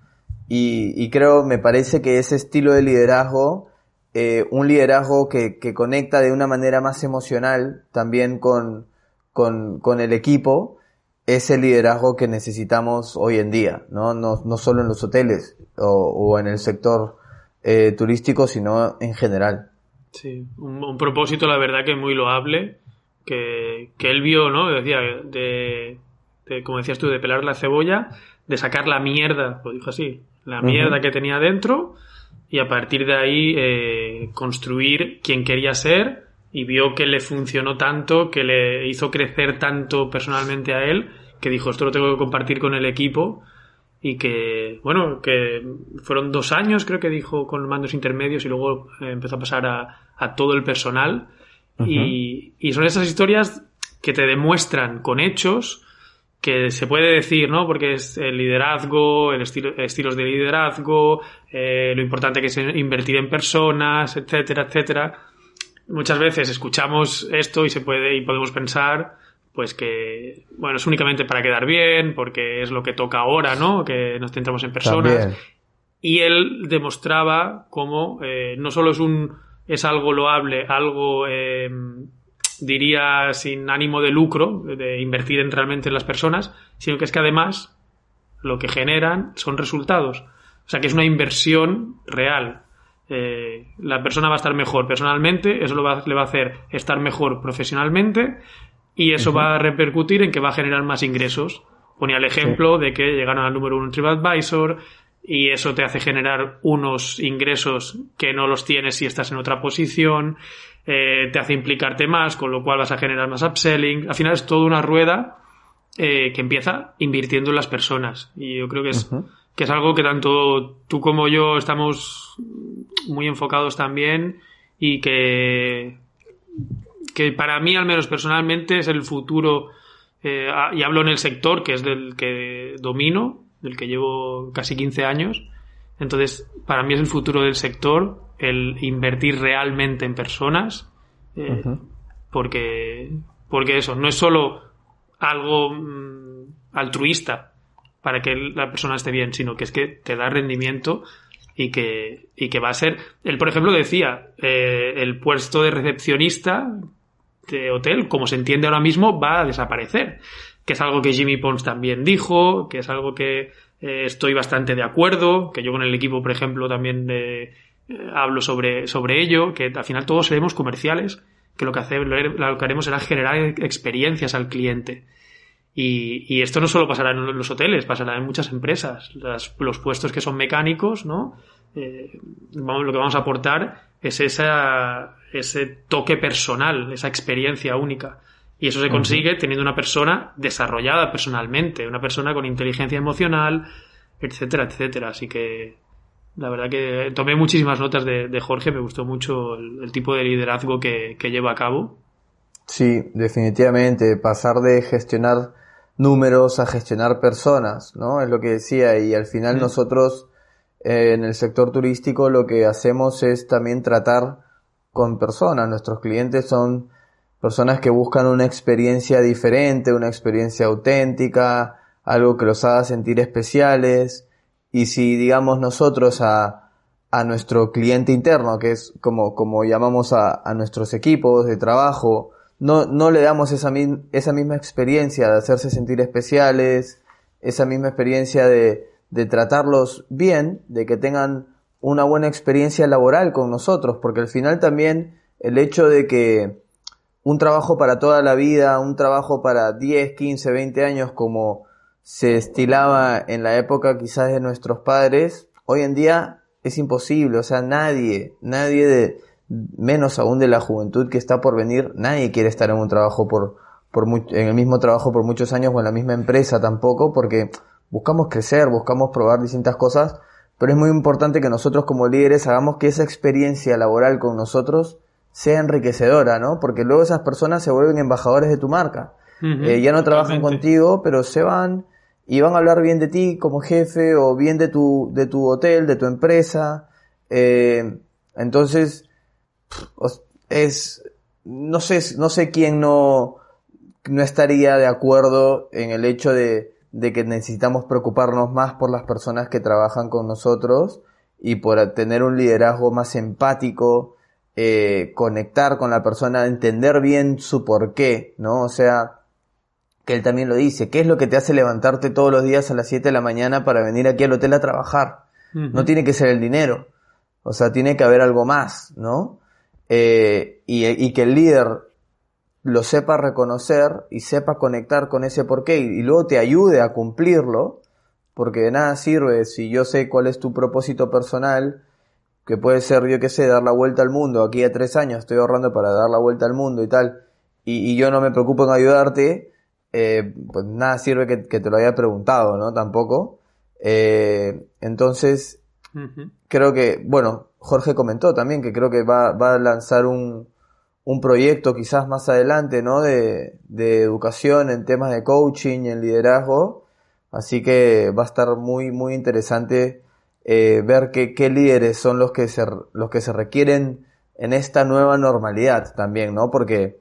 S2: Y, y creo, me parece que ese estilo de liderazgo, eh, un liderazgo que, conecta de una manera más emocional también con, con, con el equipo, es el liderazgo que necesitamos hoy en día, ¿no? No, no solo en los hoteles o, en el sector eh, turístico, sino en general.
S1: Sí, un, un propósito, la verdad, que muy loable, que, que él vio, ¿no? Decía, de, de, como decías tú, de pelar la cebolla, de sacar la mierda, lo dijo así, la mierda que tenía dentro, y a partir de ahí eh, construir quien quería ser, y vio que le funcionó tanto, que le hizo crecer tanto personalmente a él, que dijo, esto lo tengo que compartir con el equipo, y que, bueno, que fueron dos años, creo que dijo, con mandos intermedios y luego eh, empezó a pasar a, a todo el personal. y, y son esas historias que te demuestran con hechos que se puede decir, ¿no? Porque es el liderazgo, el estilo, estilos de liderazgo, eh, lo importante que es invertir en personas, etcétera, etcétera. Muchas veces escuchamos esto y se puede y podemos pensar pues que bueno es únicamente para quedar bien porque es lo que toca ahora no que nos centramos en personas
S2: También.
S1: y él demostraba cómo eh, no solo es un es algo loable algo eh, diría sin ánimo de lucro de invertir en, realmente en las personas sino que es que además lo que generan son resultados. O sea que es una inversión real. Eh, la persona va a estar mejor personalmente eso lo va- le va a hacer estar mejor profesionalmente y eso va a repercutir en que va a generar más ingresos. Ponía el ejemplo de que llegaron al número uno en TripAdvisor y eso te hace generar unos ingresos que no los tienes si estás en otra posición, eh, te hace implicarte más, con lo cual vas a generar más upselling. Al final es toda una rueda eh, que empieza invirtiendo en las personas y yo creo que es, que es algo que tanto tú como yo estamos muy enfocados también y que, que para mí, al menos personalmente, es el futuro, eh, y hablo en el sector, que es del que domino, del que llevo casi 15 años. Entonces, para mí es el futuro del sector, el invertir realmente en personas, eh, porque, porque eso, no es solo algo mm, altruista para que la persona esté bien, sino que es que te da rendimiento y que, y que va a ser. Él, por ejemplo, decía, eh, el puesto de recepcionista de hotel, como se entiende ahora mismo, va a desaparecer. Que es algo que Jimmy Pons también dijo, que es algo que eh, estoy bastante de acuerdo, que yo con el equipo, por ejemplo, también eh, hablo sobre, sobre ello, que al final todos seremos comerciales, que lo que, hacemos, lo que haremos será generar experiencias al cliente. Y, esto no solo pasará en los hoteles, pasará en muchas empresas. los puestos que son mecánicos, ¿no? Eh, vamos, lo que vamos a aportar es esa, ese toque personal, esa experiencia única. Y eso se consigue teniendo una persona desarrollada personalmente, una persona con inteligencia emocional, etcétera, etcétera. Así que la verdad que tomé muchísimas notas de, Jorge, me gustó mucho el, tipo de liderazgo que, que lleva a cabo.
S2: Sí, definitivamente, pasar de gestionar números a gestionar personas, ¿no? Es lo que decía y al final nosotros eh, en el sector turístico lo que hacemos es también tratar con personas. Nuestros clientes son personas que buscan una experiencia diferente, una experiencia auténtica, algo que los haga sentir especiales. Y si digamos nosotros a, a nuestro cliente interno, que es como, como llamamos a, a nuestros equipos de trabajo, no, no le damos esa, esa misma experiencia de hacerse sentir especiales, esa misma experiencia de, de tratarlos bien, de que tengan una buena experiencia laboral con nosotros, porque al final también el hecho de que un trabajo para toda la vida, un trabajo para 10, 15, 20 años como se estilaba en la época quizás de nuestros padres, hoy en día es imposible, o sea, nadie, nadie de, menos aún de la juventud que está por venir, nadie quiere estar en un trabajo por, por en el mismo trabajo por muchos años o en la misma empresa tampoco, porque buscamos crecer, buscamos probar distintas cosas, pero es muy importante que nosotros como líderes hagamos que esa experiencia laboral con nosotros sea enriquecedora, ¿no? Porque luego esas personas se vuelven embajadores de tu marca. Eh, ya no trabajan contigo, pero se van y van a hablar bien de ti como jefe o bien de tu, de tu hotel, de tu empresa. Eh, entonces, es, no sé, no sé quién no, no estaría de acuerdo en el hecho de, de que necesitamos preocuparnos más por las personas que trabajan con nosotros y por tener un liderazgo más empático, eh, conectar con la persona, entender bien su porqué, ¿no? O sea, que él también lo dice, ¿qué es lo que te hace levantarte todos los días a las 7 de la mañana para venir aquí al hotel a trabajar? No tiene que ser el dinero, o sea, tiene que haber algo más, ¿no? Eh, y, que el líder lo sepa reconocer y sepa conectar con ese porqué y, y luego te ayude a cumplirlo, porque de nada sirve si yo sé cuál es tu propósito personal, que puede ser, yo qué sé, dar la vuelta al mundo, aquí a tres años estoy ahorrando para dar la vuelta al mundo y tal, y, yo no me preocupo en ayudarte, eh, pues nada sirve que, te lo haya preguntado, ¿no? Tampoco. Eh, entonces, creo que, bueno, Jorge comentó también que creo que va, va a lanzar un, un proyecto quizás más adelante, ¿no? De, de educación en temas de coaching y en liderazgo. Así que va a estar muy, muy interesante eh, ver qué, qué líderes son los que, se, los que se requieren en esta nueva normalidad también, ¿no? Porque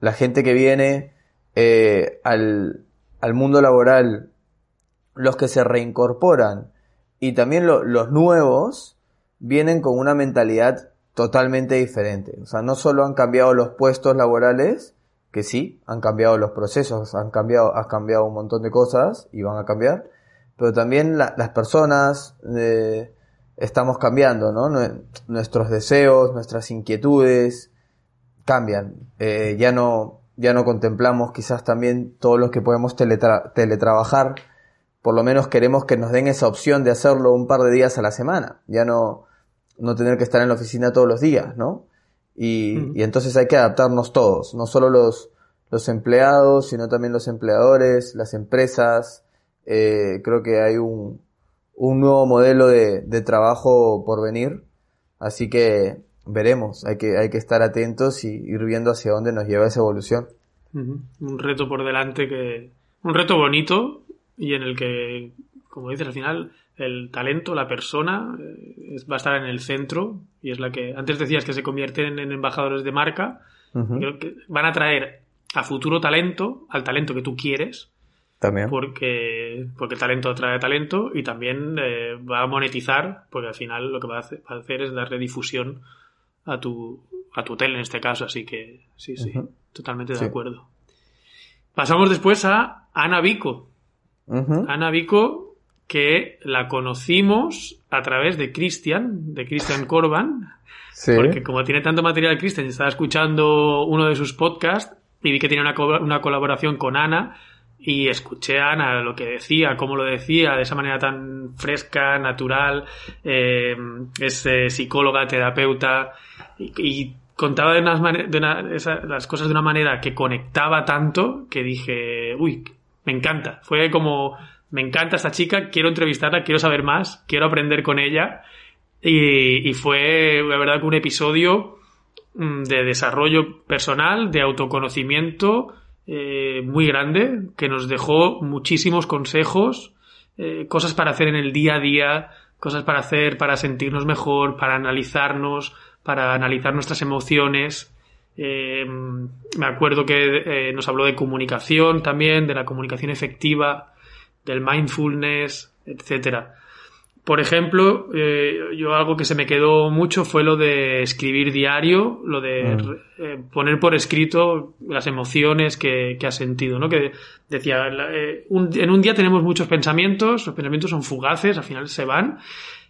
S2: la gente que viene eh, al, al mundo laboral, los que se reincorporan y también los nuevos, vienen con una mentalidad totalmente diferente. O sea, no solo han cambiado los puestos laborales, que sí, han cambiado los procesos, han cambiado, cambiado un montón de cosas y van a cambiar, pero también las personas eh, estamos cambiando, ¿no? Nuestros deseos, nuestras inquietudes cambian. Eh, ya no, ya no contemplamos quizás también todos los que podemos teletrabajar, por lo menos queremos que nos den esa opción de hacerlo un par de días a la semana. Ya no, no tener que estar en la oficina todos los días, ¿no? Y, y entonces hay que adaptarnos todos, no solo los, los empleados, sino también los empleadores, las empresas. Eh, creo que hay un, un nuevo modelo de, de, trabajo por venir Así que veremos, hay que, hay que estar atentos y ir viendo hacia dónde nos lleva esa evolución.
S1: Un reto por delante que. Un reto bonito y en el que, como dices al final, el talento, la persona, eh, va a estar en el centro y es la que. Antes decías que se convierten en embajadores de marca. Creo que van a traer a futuro talento, al talento que tú quieres.
S2: También.
S1: Porque, porque el talento atrae talento y también eh, va a monetizar, porque al final lo que va a hacer, va a hacer es darle difusión a tu, a tu hotel en este caso. Así que sí, sí, totalmente de acuerdo. Pasamos después a Ana Vico. Ana Vico, que la conocimos a través de Cristian, de Cristian Corban. Porque como tiene tanto material Cristian, estaba escuchando uno de sus podcasts y vi que tiene una, una colaboración con Ana y escuché a Ana lo que decía, cómo lo decía, de esa manera tan fresca, natural, eh, es eh, psicóloga, terapeuta, y, contaba de, unas de las cosas de una manera que conectaba tanto que dije, uy, me encanta. Fue como, me encanta esta chica, quiero entrevistarla, quiero saber más, quiero aprender con ella. Y, y fue, la verdad, un episodio mm, de desarrollo personal, de autoconocimiento, eh, muy grande que nos dejó muchísimos consejos, eh, cosas para hacer en el día a día, cosas para hacer para sentirnos mejor, para analizarnos, para analizar nuestras emociones. Eh, me acuerdo que nos habló de comunicación también, de la comunicación efectiva, del mindfulness, etcétera. Por ejemplo, eh, yo algo que se me quedó mucho fue lo de escribir diario, lo de mm. eh, poner por escrito las emociones que, que has sentido, ¿no? Que decía, eh, en un día tenemos muchos pensamientos, los pensamientos son fugaces, al final se van,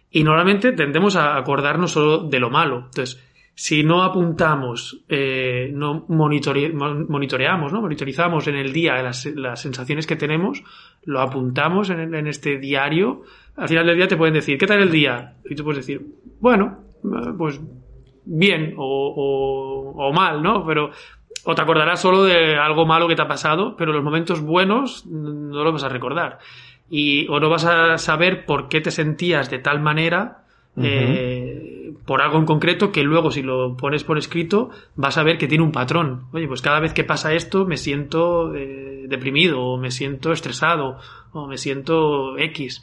S1: y normalmente tendemos a acordarnos solo de lo malo. Entonces, si no apuntamos, no monitoreamos, ¿no? monitorizamos en el día las, las, sensaciones que tenemos, lo apuntamos en, en este diario, al final del día te pueden decir, ¿qué tal el día? Y tú puedes decir, bueno, pues bien o, o, mal, ¿no? Pero o te acordarás solo de algo malo que te ha pasado, pero los momentos buenos no los vas a recordar. Y, o no vas a saber por qué te sentías de tal manera eh, por algo en concreto que luego si lo pones por escrito vas a ver que tiene un patrón. Oye, pues cada vez que pasa esto me siento eh, deprimido o me siento estresado o me siento X.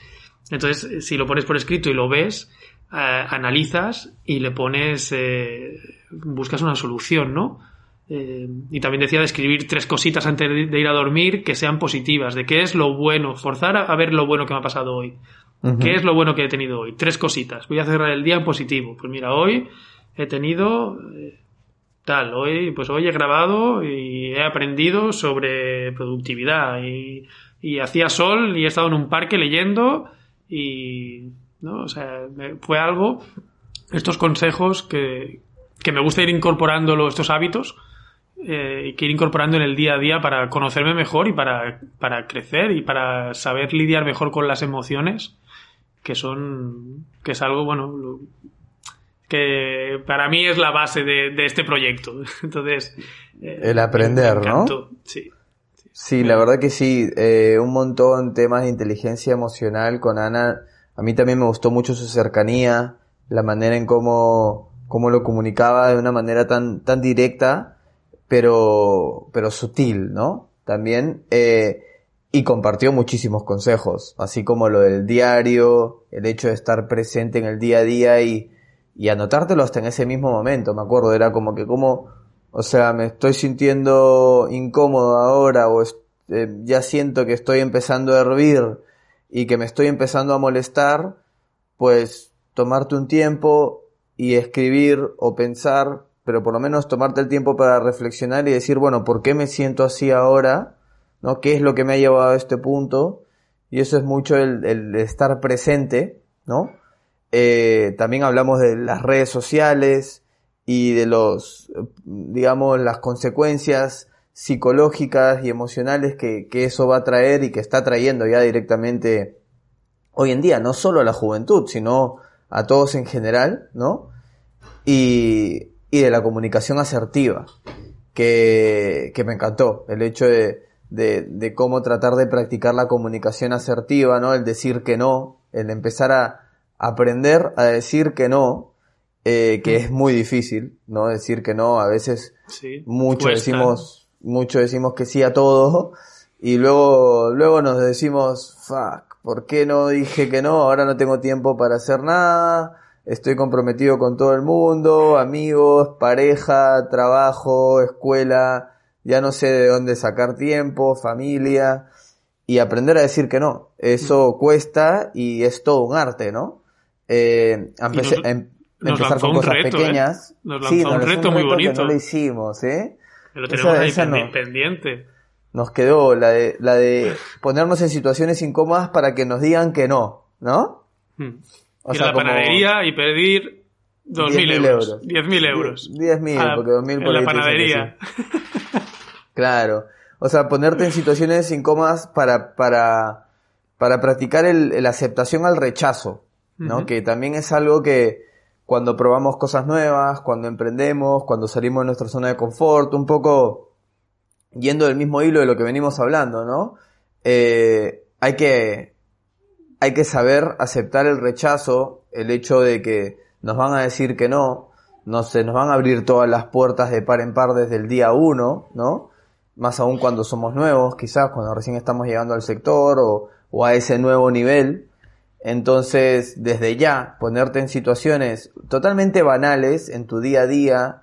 S1: Entonces, si lo pones por escrito y lo ves, eh, analizas y le pones, eh, buscas una solución, ¿no? Y también decía de escribir tres cositas antes de ir a dormir que sean positivas, de qué es lo bueno, forzar a, ver lo bueno que me ha pasado hoy. ¿Qué es lo bueno que he tenido hoy? Tres cositas. Voy a cerrar el día en positivo. Pues mira, hoy he tenido tal, hoy, pues hoy he grabado y he aprendido sobre productividad y, hacía sol y he estado en un parque leyendo y, ¿no? O sea, fue algo, estos consejos que, que me gusta ir incorporando estos hábitos eh, que ir incorporando en el día a día para conocerme mejor y para, para crecer y para saber lidiar mejor con las emociones, que son, que es algo, bueno, que para mí es la base de, de este proyecto. Entonces,
S2: eh, el aprender, ¿no?
S1: Sí.
S2: Sí, la verdad que sí, eh, un montón temas de inteligencia emocional con Ana. A mí también me gustó mucho su cercanía, la manera en cómo, cómo lo comunicaba de una manera tan, tan directa, pero, pero sutil, ¿no? También, eh, y compartió muchísimos consejos, así como lo del diario, el hecho de estar presente en el día a día y, y anotártelo hasta en ese mismo momento, me acuerdo, era como que como o sea, me estoy sintiendo incómodo ahora o eh, ya siento que estoy empezando a hervir y que me estoy empezando a molestar, pues tomarte un tiempo y escribir o pensar, pero por lo menos tomarte el tiempo para reflexionar y decir, bueno, ¿por qué me siento así ahora? ¿No? ¿Qué es lo que me ha llevado a este punto? Y eso es mucho el, estar presente, ¿no? Eh, también hablamos de las redes sociales, y de los, digamos, las consecuencias psicológicas y emocionales que, que, eso va a traer y que está trayendo ya directamente hoy en día, no solo a la juventud, sino a todos en general, ¿no? Y, y de la comunicación asertiva, que, que me encantó, el hecho de, de, de, cómo tratar de practicar la comunicación asertiva, ¿no? El decir que no, el empezar a aprender a decir que no, eh, que es muy difícil, ¿no? Decir que no, a veces
S1: Sí.
S2: mucho
S1: cuesta.
S2: decimos, mucho decimos que sí a todo, y luego, luego nos decimos, fuck, ¿por qué no dije que no? Ahora no tengo tiempo para hacer nada, estoy comprometido con todo el mundo, amigos, pareja, trabajo, escuela, ya no sé de dónde sacar tiempo, familia, y aprender a decir que no. Eso cuesta y es todo un arte, ¿no? Eh, empecé-
S1: nos-
S2: em-
S1: nos
S2: empezar con
S1: un
S2: cosas
S1: reto, ¿eh?
S2: pequeñas.
S1: Nos
S2: Sí,
S1: lanzó un
S2: lanzó
S1: reto muy
S2: que
S1: bonito.
S2: no lo hicimos, ¿eh?
S1: Pero
S2: Esa-
S1: tenemos ahí
S2: esa no.
S1: pendi- pendiente.
S2: Nos quedó la de, la de ponernos en situaciones incómodas para que nos digan que no, ¿no?
S1: Hmm.
S2: O
S1: Ir
S2: sea,
S1: a la
S2: como
S1: panadería y pedir 2.000
S2: 10.000
S1: euros.
S2: euros.
S1: 10.000 euros.
S2: 10.000,
S1: Ah,
S2: porque 2.000
S1: En
S2: por
S1: la
S2: dicen que
S1: panadería.
S2: Claro. O sea, ponerte en situaciones incómodas para, para, para practicar el, el aceptación al rechazo, ¿no? Que también es algo que cuando probamos cosas nuevas, cuando emprendemos, cuando salimos de nuestra zona de confort, un poco yendo del mismo hilo de lo que venimos hablando, ¿no? Eh, hay que, hay que saber aceptar el rechazo, el hecho de que nos van a decir que no, no se nos van a abrir todas las puertas de par en par desde el día uno, ¿no? Más aún cuando somos nuevos, quizás cuando recién estamos llegando al sector o, o a ese nuevo nivel. Entonces, desde ya, ponerte en situaciones totalmente banales en tu día a día,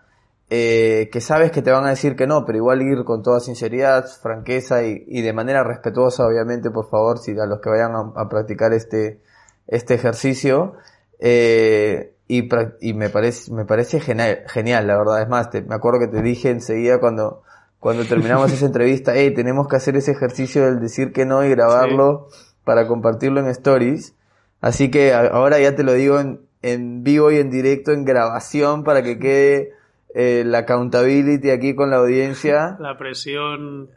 S2: eh, que sabes que te van a decir que no, pero igual ir con toda sinceridad, franqueza y, y de manera respetuosa, obviamente, por favor, si a los que vayan a, practicar este, este ejercicio, eh, y, y me parece, me parece genial, genial, la verdad. Es más, te- me acuerdo que te dije enseguida cuando, cuando terminamos esa entrevista, hey, tenemos que hacer ese ejercicio del decir que no y grabarlo para compartirlo en stories. Así que ahora ya te lo digo en, en vivo y en directo, en grabación, para que quede eh, la accountability aquí con la audiencia.
S1: La presión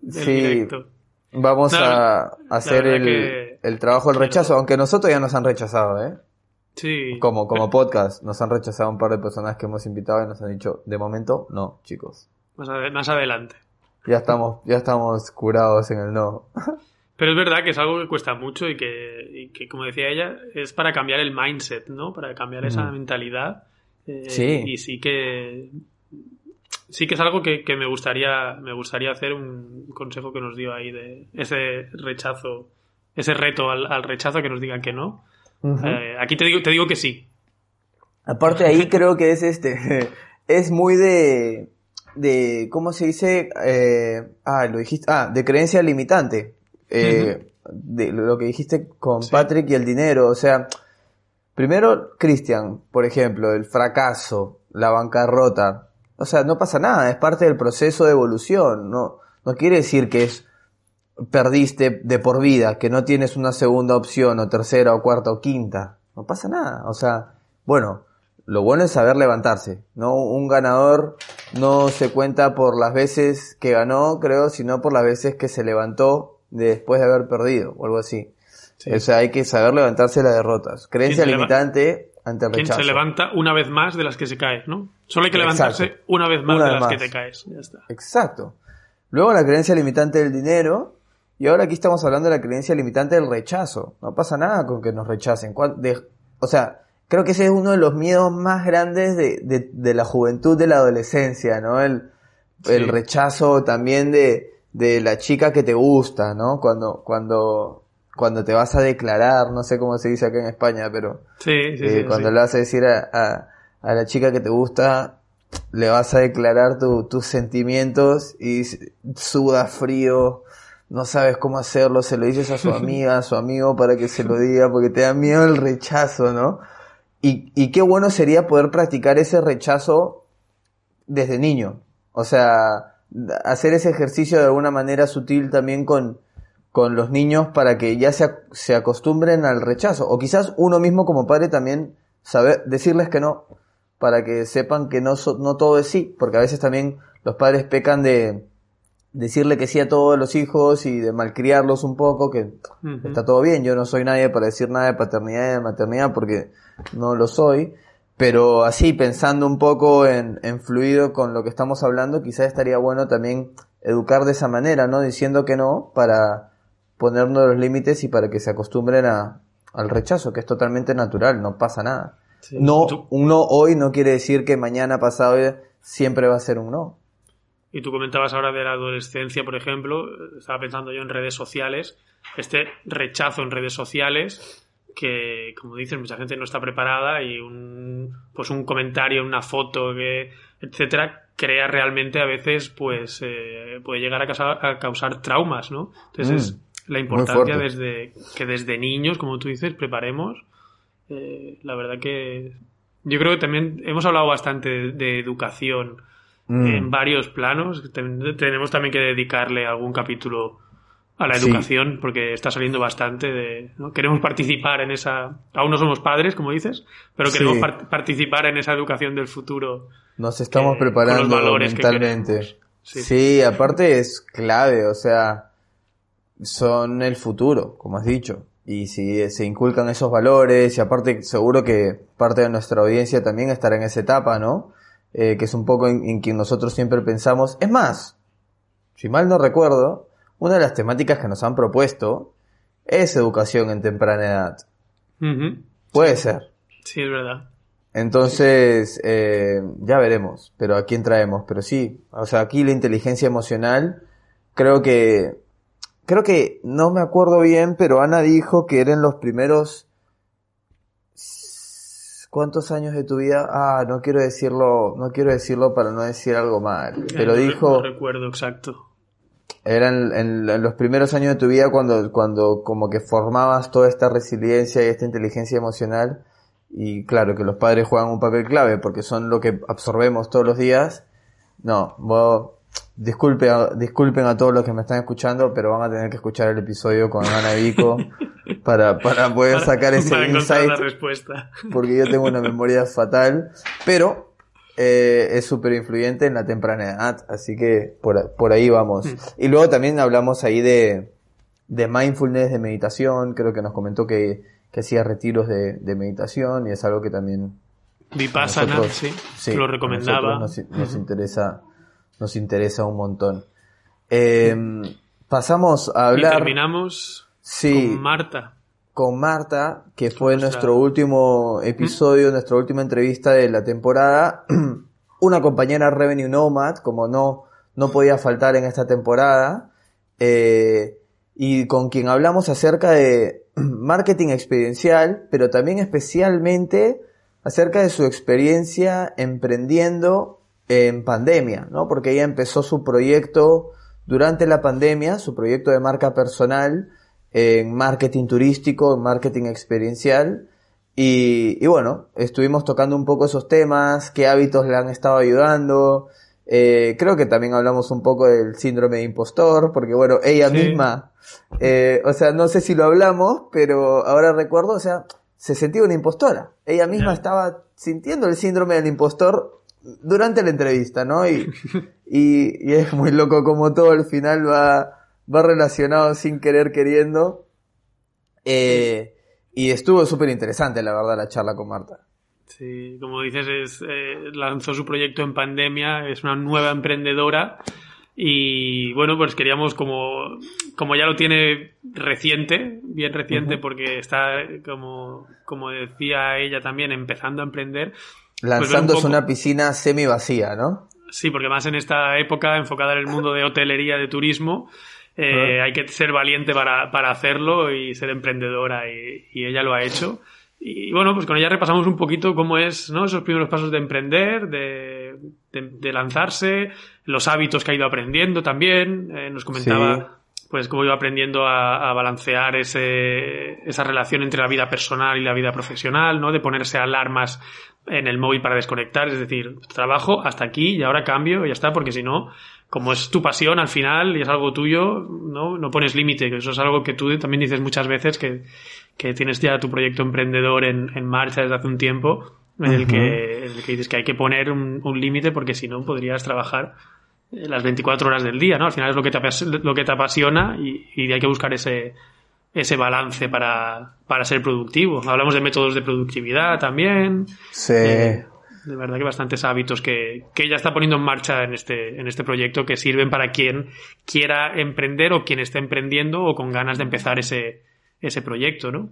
S1: del
S2: Sí.
S1: directo.
S2: Vamos
S1: No,
S2: a hacer el,
S1: que-
S2: el trabajo del rechazo, aunque nosotros ya nos han rechazado, ¿eh?
S1: Sí.
S2: Como, como podcast, nos han rechazado un par de personas que hemos invitado y nos han dicho, de momento, no, chicos.
S1: Más, ade- más adelante.
S2: Ya estamos, ya estamos curados en el no.
S1: Pero es verdad que es algo que cuesta mucho y que, y que, como decía ella, es para cambiar el mindset, ¿no? Para cambiar esa
S2: Mm.
S1: mentalidad. Eh,
S2: Sí.
S1: Y sí que sí que es algo que, que me gustaría me gustaría hacer un consejo que nos dio ahí de ese rechazo, ese reto al, al rechazo que nos digan que no. Eh, aquí te digo te digo que sí.
S2: Aparte ahí creo que es este, es muy de, de, ¿cómo se dice? Eh, ah, lo dijiste, ah, de creencia limitante. Eh, de lo que dijiste con
S1: Sí.
S2: Patrick y el dinero, o sea, primero, Cristian, por ejemplo, el fracaso, la bancarrota, o sea, no pasa nada, es parte del proceso de evolución, no, no quiere decir que es, perdiste de por vida, que no tienes una segunda opción o tercera o cuarta o quinta, no pasa nada, o sea, bueno, lo bueno es saber levantarse, ¿no? Un ganador no se cuenta por las veces que ganó, creo, sino por las veces que se levantó después de haber perdido, o algo así.
S1: Sí.
S2: O sea, hay que saber levantarse de las derrotas. Creencia
S1: ¿Quién se leva-
S2: limitante ante el
S1: Quien
S2: rechazo.
S1: se levanta una vez más de las que se cae, ¿no? Solo hay que
S2: Exacto.
S1: levantarse una vez más
S2: Una
S1: de
S2: vez
S1: las que te caes. Ya está.
S2: Exacto. Luego la creencia limitante del dinero. Y ahora aquí estamos hablando de la creencia limitante del rechazo. No pasa nada con que nos rechacen. O sea, creo que ese es uno de los miedos más grandes de, de- de la juventud, de la adolescencia, ¿no? El, rechazo también de, de la chica que te gusta, ¿no? Cuando, cuando, cuando te vas a declarar, no sé cómo se dice acá en España, pero
S1: Sí, sí,
S2: eh, cuando le vas a decir a, a, a la chica que te gusta, le vas a declarar tu- tus sentimientos y suda frío, no sabes cómo hacerlo, se lo dices a su amiga, a su amigo para que se lo diga, porque te da miedo el rechazo, ¿no? Y, y qué bueno sería poder practicar ese rechazo desde niño. O sea, hacer ese ejercicio de alguna manera sutil también con, con los niños para que ya se, se acostumbren al rechazo. O quizás uno mismo como padre también saber decirles que no, para que sepan que no, no todo es sí, porque a veces también los padres pecan de decirle que sí a todos los hijos y de malcriarlos un poco, que está todo bien, yo no soy nadie para decir nada de paternidad y de maternidad porque no lo soy, pero así pensando un poco en, en fluido con lo que estamos hablando, quizás estaría bueno también educar de esa manera, ¿no? Diciendo que no para ponernos los límites y para que se acostumbren a, al rechazo, que es totalmente natural, no pasa nada. No, un no hoy no quiere decir que mañana pasado siempre va a ser un no.
S1: Y tú comentabas ahora de la adolescencia, por ejemplo, estaba pensando yo en redes sociales, este rechazo en redes sociales que, como dices, mucha gente no está preparada y un, pues un comentario, una foto, que, etcétera, crea realmente a veces, pues, eh, puede llegar a causar, a causar, traumas, ¿no? Entonces, mm, es la importancia desde que desde niños, como tú dices, preparemos. Eh, la verdad que yo creo que también hemos hablado bastante de, educación mm. en varios planos. Tenemos también que dedicarle algún capítulo a la educación, porque está saliendo bastante de... ¿no? Queremos participar en esa... Aún no somos padres, como dices, pero queremos participar en esa educación del futuro.
S2: Nos estamos preparando mentalmente. Sí. sí, aparte es clave, o sea, son el futuro, como has dicho. Y si se inculcan esos valores, y aparte seguro que parte de nuestra audiencia también estará en esa etapa, ¿no? Eh, que es un poco en, en quien nosotros siempre pensamos. Es más, si mal no recuerdo, una de las temáticas que nos han propuesto es educación en temprana edad. Puede ser.
S1: Sí, es verdad.
S2: Entonces, eh, ya veremos, pero a quién traemos. Pero sí, o sea, aquí la inteligencia emocional, creo que, creo que, no me acuerdo bien, pero Ana dijo que eran los primeros, ¿cuántos años de tu vida? Ah, no quiero decirlo, no quiero decirlo para no decir algo mal, pero dijo...
S1: No recuerdo exacto.
S2: Eran en, los primeros años de tu vida cuando, cuando como que formabas toda esta resiliencia y esta inteligencia emocional. Y claro, que los padres juegan un papel clave porque son lo que absorbemos todos los días. No, vos, disculpe, disculpen a todos los que me están escuchando, pero van a tener que escuchar el episodio con Ana Vico para, para poder sacar ese insight.
S1: respuesta.
S2: Porque yo tengo una memoria fatal. Pero eh, es súper influyente en la temprana edad, así que por, por ahí vamos. Mm. Y luego también hablamos ahí de, de mindfulness, de meditación, creo que nos comentó que, que hacía retiros de, de, meditación y es algo que también...
S1: Vipassana, sí, sí, lo recomendaba.
S2: Nos, nos, interesa, nos interesa un montón. Eh, pasamos a hablar...
S1: Y terminamos sí, con Marta
S2: con Marta, que fue nuestro último episodio, nuestra última entrevista de la temporada. Una compañera Revenue Nomad, como no, no podía faltar en esta temporada. Eh, y con quien hablamos acerca de marketing experiencial, pero también especialmente acerca de su experiencia emprendiendo en pandemia, ¿no? Porque ella empezó su proyecto durante la pandemia, su proyecto de marca personal, en marketing turístico, en marketing experiencial. Y, y, bueno, estuvimos tocando un poco esos temas, qué hábitos le han estado ayudando. Eh, creo que también hablamos un poco del síndrome de impostor, porque bueno, ella misma, eh, o sea, no sé si lo hablamos, pero ahora recuerdo, o sea, se sentía una impostora. Ella misma estaba sintiendo el síndrome del impostor durante la entrevista, ¿no? Y, y, y es muy loco como todo al final va, va relacionado sin querer queriendo. Eh, y estuvo súper interesante, la verdad, la charla con Marta.
S1: Sí, como dices, es, eh, lanzó su proyecto en pandemia, es una nueva emprendedora y bueno, pues queríamos como, como ya lo tiene reciente, bien reciente, porque está, como, como decía ella también, empezando a emprender.
S2: Pues Lanzándose una piscina semi vacía, ¿no?
S1: Sí, porque más en esta época enfocada en el mundo de hotelería, de turismo, eh, hay que ser valiente para, para, hacerlo y ser emprendedora y, y, ella lo ha hecho. Y bueno, pues con ella repasamos un poquito cómo es ¿no? esos primeros pasos de emprender, de, de, lanzarse, los hábitos que ha ido aprendiendo también. Eh, nos comentaba pues cómo iba aprendiendo a, a, balancear ese, esa relación entre la vida personal y la vida profesional, ¿no? De ponerse alarmas en el móvil para desconectar, es decir, trabajo hasta aquí y ahora cambio y ya está, porque si no, como es tu pasión al final y es algo tuyo, no, no pones límite, que eso es algo que tú también dices muchas veces que, que tienes ya tu proyecto emprendedor en, en marcha desde hace un tiempo, en, el que, en el que dices que hay que poner un, un límite porque si no podrías trabajar las 24 horas del día, ¿no? Al final es lo que te, lo que te apasiona y, y hay que buscar ese, ese balance para, para ser productivo. Hablamos de métodos de productividad también.
S2: Sí. Eh,
S1: de verdad que bastantes hábitos que, que ella está poniendo en marcha en este, en este proyecto que sirven para quien quiera emprender o quien esté emprendiendo o con ganas de empezar ese, ese proyecto, ¿no?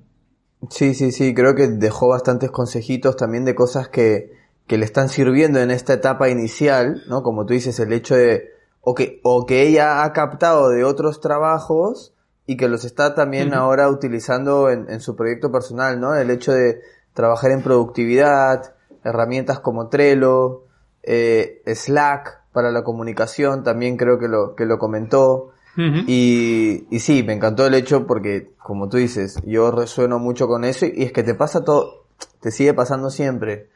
S2: Sí, sí, sí, creo que dejó bastantes consejitos también de cosas que, que le están sirviendo en esta etapa inicial, ¿no? Como tú dices, el hecho de, o que, o que ella ha captado de otros trabajos y que los está también ahora utilizando en, en, su proyecto personal, ¿no? El hecho de trabajar en productividad, herramientas como Trello, eh, Slack para la comunicación, también creo que lo, que lo comentó. y, y sí, me encantó el hecho porque, como tú dices, yo resueno mucho con eso y es que te pasa todo, te sigue pasando siempre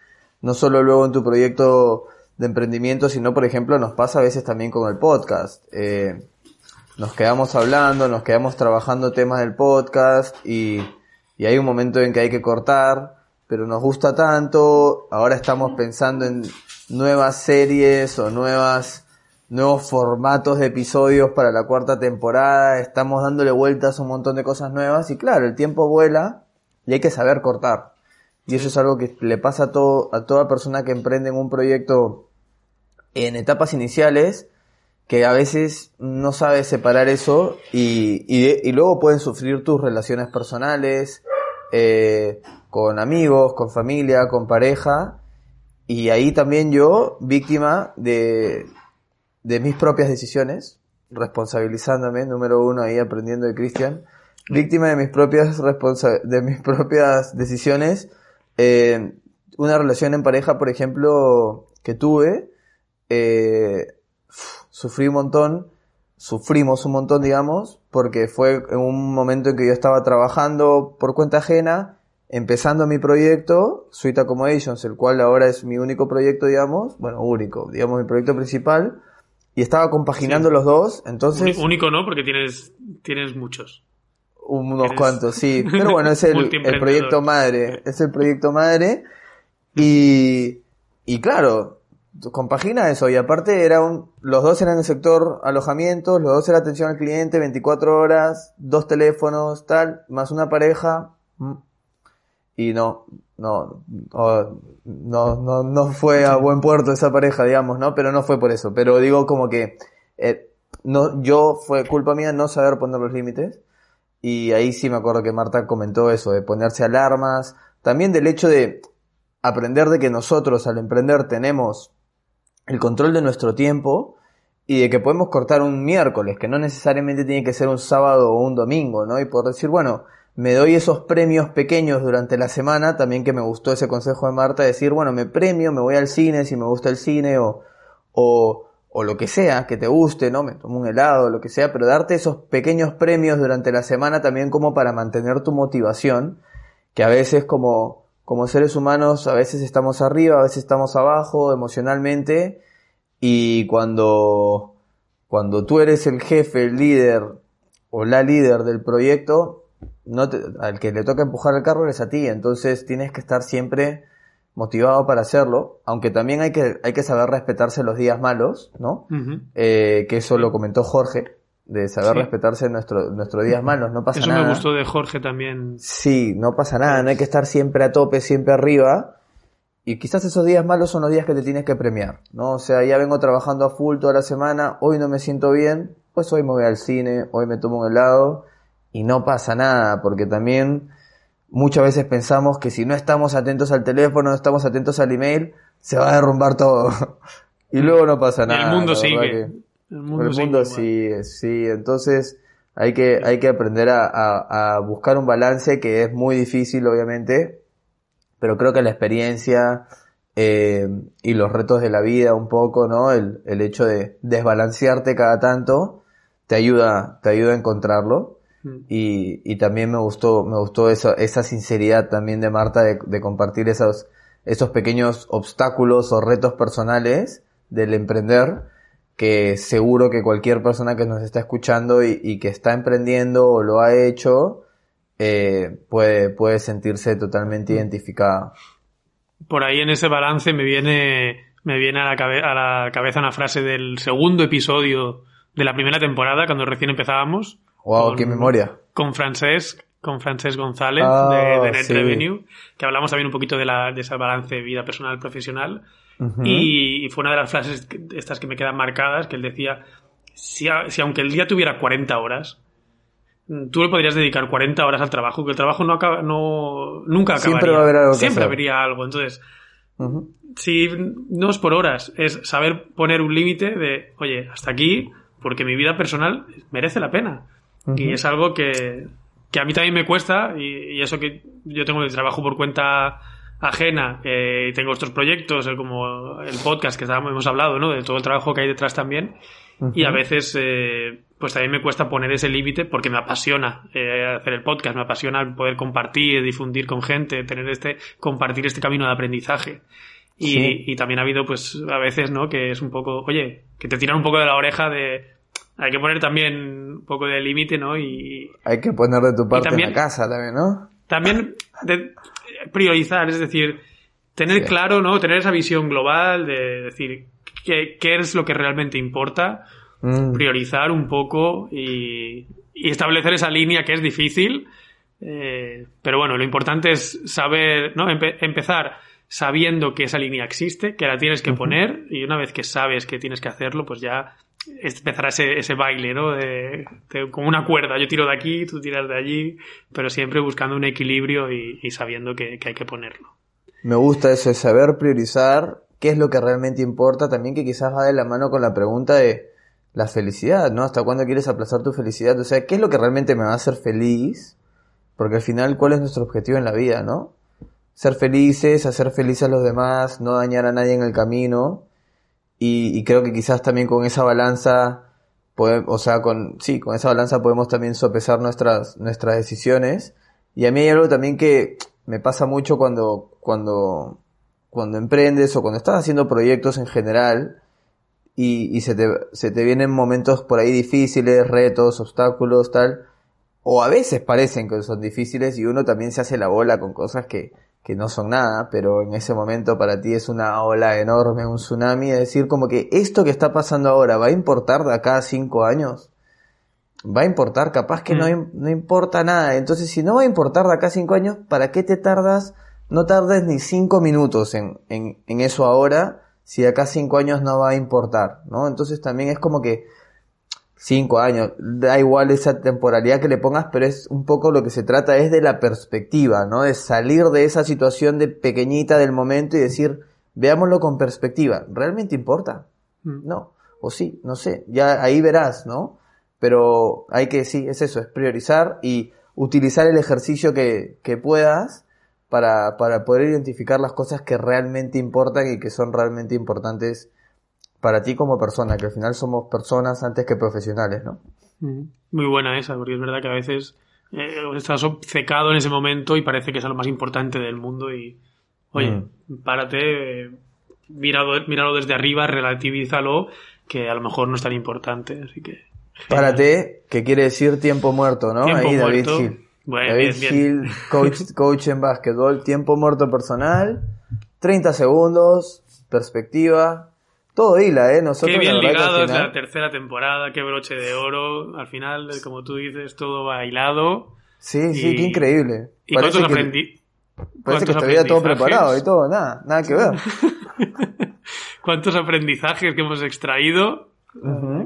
S2: no solo luego en tu proyecto de emprendimiento, sino por ejemplo nos pasa a veces también con el podcast. Eh, nos quedamos hablando, nos quedamos trabajando temas del podcast y, y hay un momento en que hay que cortar, pero nos gusta tanto, ahora estamos pensando en nuevas series o nuevas nuevos formatos de episodios para la cuarta temporada, estamos dándole vueltas a un montón de cosas nuevas y claro, el tiempo vuela y hay que saber cortar. Y eso es algo que le pasa a, todo, a toda persona que emprende en un proyecto en etapas iniciales, que a veces no sabe separar eso y, y, luego pueden sufrir tus relaciones personales, eh, con amigos, con familia, con pareja. Y ahí también yo, víctima de, de mis propias decisiones, responsabilizándome, número uno ahí aprendiendo de Cristian, víctima de mis propias de mis propias decisiones eh, una relación en pareja, por ejemplo, que tuve, eh, sufrí un montón, sufrimos un montón, digamos, porque fue en un momento en que yo estaba trabajando por cuenta ajena, empezando mi proyecto, Suite Accommodations, el cual ahora es mi único proyecto, digamos, bueno, único, digamos, mi proyecto principal, y estaba compaginando los dos, entonces...
S1: Único no, porque tienes, tienes muchos.
S2: Unos cuantos, sí. Pero bueno, es el, proyecto madre. Es el proyecto madre. Y, y claro, compagina eso. Y aparte era un, los dos eran el sector alojamientos, los dos eran atención al cliente, 24 horas, dos teléfonos, tal, más una pareja. Mm. Y no, no, no, no, no fue a buen puerto esa pareja, digamos, ¿no? Pero no fue por eso. Pero digo como que, eh, no, yo fue culpa mía no saber poner los límites y ahí sí me acuerdo que Marta comentó eso, de ponerse alarmas, también del hecho de aprender de que nosotros al emprender tenemos el control de nuestro tiempo y de que podemos cortar un miércoles, que no necesariamente tiene que ser un sábado o un domingo, ¿no? Y por decir, bueno, me doy esos premios pequeños durante la semana, también que me gustó ese consejo de Marta, decir, bueno, me premio, me voy al cine si me gusta el cine o, o o lo que sea que te guste, ¿no? Me tomo un helado, lo que sea, pero darte esos pequeños premios durante la semana también como para mantener tu motivación, que a veces como, como seres humanos a veces estamos arriba, a veces estamos abajo emocionalmente y cuando, cuando tú eres el jefe, el líder o la líder del proyecto, no al que le toca empujar el carro eres a ti, entonces tienes que estar siempre motivado para hacerlo, aunque también hay que, hay que saber respetarse los días malos, ¿no? Eh, que eso lo comentó Jorge, de saber respetarse nuestro, nuestros días malos, no pasa nada.
S1: Eso me gustó de Jorge también.
S2: Sí, no pasa nada, no hay que estar siempre a tope, siempre arriba. Y quizás esos días malos son los días que te tienes que premiar, ¿no? O sea, ya vengo trabajando a full toda la semana, hoy no me siento bien, pues hoy me voy al cine, hoy me tomo un helado y no pasa nada, porque también muchas veces pensamos que si no estamos atentos al teléfono, no estamos atentos al email, se va a derrumbar todo. y luego no pasa nada.
S1: El mundo sigue.
S2: El mundo, sigue, sí. Entonces hay que, hay que aprender a, buscar un balance que es muy difícil, obviamente, pero creo que la experiencia eh, y los retos de la vida un poco, ¿no? El, el hecho de desbalancearte cada tanto te ayuda, te ayuda a encontrarlo. Mm. Y, y, también me gustó, me gustó esa, esa sinceridad también de Marta de, de, compartir esos, esos pequeños obstáculos o retos personales del emprender, que seguro que cualquier persona que nos está escuchando y, y que está emprendiendo o lo ha hecho, eh, puede, puede sentirse totalmente identificada.
S1: Por ahí en ese balance me viene, me viene a la, a la cabeza una frase del segundo episodio de la primera temporada, cuando recién empezábamos,
S2: Wow, qué memoria.
S1: Con Francesc, con Francesc González de, ah, Net Revenue, que hablamos también un poquito de, la, de ese balance de vida y, fue una de las frases estas que me quedan marcadas, que él decía, si, si aunque el día tuviera 40 horas, tú le podrías dedicar 40 horas al trabajo, que el trabajo no acaba, no, nunca acabaría.
S2: Siempre va a haber algo que
S1: Siempre habría algo. Entonces,
S2: Ujú.
S1: si no es por horas, es saber poner un límite de, oye, hasta aquí, porque mi vida personal merece la pena. Y
S2: Ujú.
S1: es algo que, que a mí también me cuesta, y, y eso que yo tengo el trabajo por cuenta ajena, eh, tengo otros proyectos, como el podcast que estábamos- hemos hablado, ¿no? De todo el trabajo que hay detrás también. Y a veces, eh, pues también me cuesta poner ese límite porque me apasiona eh, hacer el podcast, me apasiona poder compartir, difundir con gente, tener este, compartir este camino de aprendizaje. Y,
S2: Sí.
S1: y también ha habido, pues, a veces, ¿no? Que es un poco, oye, que te tiran un poco de la oreja de, hay que poner también un poco de límite, ¿no? Y
S2: Hay que poner de tu parte
S1: también-
S2: en la casa también, ¿no?
S1: también de priorizar, es decir, tener
S2: Sí.
S1: claro, ¿no? Tener esa visión global de decir qué, qué es lo que realmente importa
S2: Mm.
S1: priorizar un poco y, y establecer esa línea que es difícil. eh, pero bueno, lo importante es saber, ¿no? Empe- empezar sabiendo que esa línea existe, que la tienes que poner y una vez que sabes que tienes que hacerlo, pues ya empezará ese, ese baile, ¿no? De, como una cuerda, yo tiro de aquí, tú tiras de allí, pero siempre buscando un equilibrio y, sabiendo que, que hay que ponerlo.
S2: Me gusta eso de saber priorizar qué es lo que realmente importa, también que quizás va de la mano con la pregunta de la felicidad, ¿no? ¿Hasta cuándo quieres aplazar tu felicidad? O sea, ¿qué es lo que realmente me va a hacer feliz? Porque al final, ¿cuál es nuestro objetivo en la vida, no? Ser felices, hacer felices a los demás, no dañar a nadie en el camino. Y, y creo que quizás también con esa balanza, pode- o sea, con, sí, con esa balanza podemos también sopesar nuestras, nuestras decisiones. Y a mí hay algo también que me pasa mucho cuando, cuando, cuando emprendes o cuando estás haciendo proyectos en general y, y se, te, se te vienen momentos por ahí difíciles, retos, obstáculos, tal. O a veces parecen que son difíciles y uno también se hace la bola con cosas que, que no son nada, pero en ese momento para ti es una ola enorme, un tsunami, es decir, como que esto que está pasando ahora va a importar de acá a cinco años. Va a importar, capaz que no,
S1: Mm.
S2: no importa nada. Entonces, si no va a importar de acá a cinco años, ¿para qué te tardas? No tardes ni cinco minutos en, en, en eso ahora, si de acá a cinco años no va a importar, ¿no? Entonces también es como que cinco años, da igual esa temporalidad que le pongas, pero es un poco lo que se trata es de la perspectiva, ¿no? De salir de esa situación de pequeñita del momento y decir, veámoslo con perspectiva, ¿realmente importa?
S1: Mm.
S2: No, o sí, no sé, ya ahí verás, ¿no? Pero hay que, sí, es eso, es priorizar y utilizar el ejercicio que, que puedas para, para poder identificar las cosas que realmente importan y que son realmente importantes para ti como persona, que al final somos personas antes que profesionales, ¿no?
S1: Mm. Muy buena esa, porque es verdad que a veces eh, estás obcecado en ese momento y parece que es lo más importante del mundo y, oye, párate, eh, míralo, míralo desde arriba, relativízalo, que a lo mejor no es tan importante, así que...
S2: Párate, que quiere decir tiempo muerto, ¿no?
S1: Tiempo
S2: Ahí David. Hill.
S1: Bueno,
S2: David
S1: bien, bien.
S2: Hill, coach, coach en básquetbol, tiempo muerto personal, 30 segundos, perspectiva, todo hila, ¿eh? Nosotros
S1: Qué bien
S2: la verdad que al
S1: ligado es la tercera temporada, qué broche de oro. Al final, como tú dices, todo va hilado.
S2: Sí, sí, qué increíble.
S1: ¿Y
S2: Parece
S1: cuántos
S2: que-
S1: aprendí?
S2: Parece que estuviera todo preparado y todo, nada, nada que ver.
S1: ¿Cuántos aprendizajes que hemos extraído?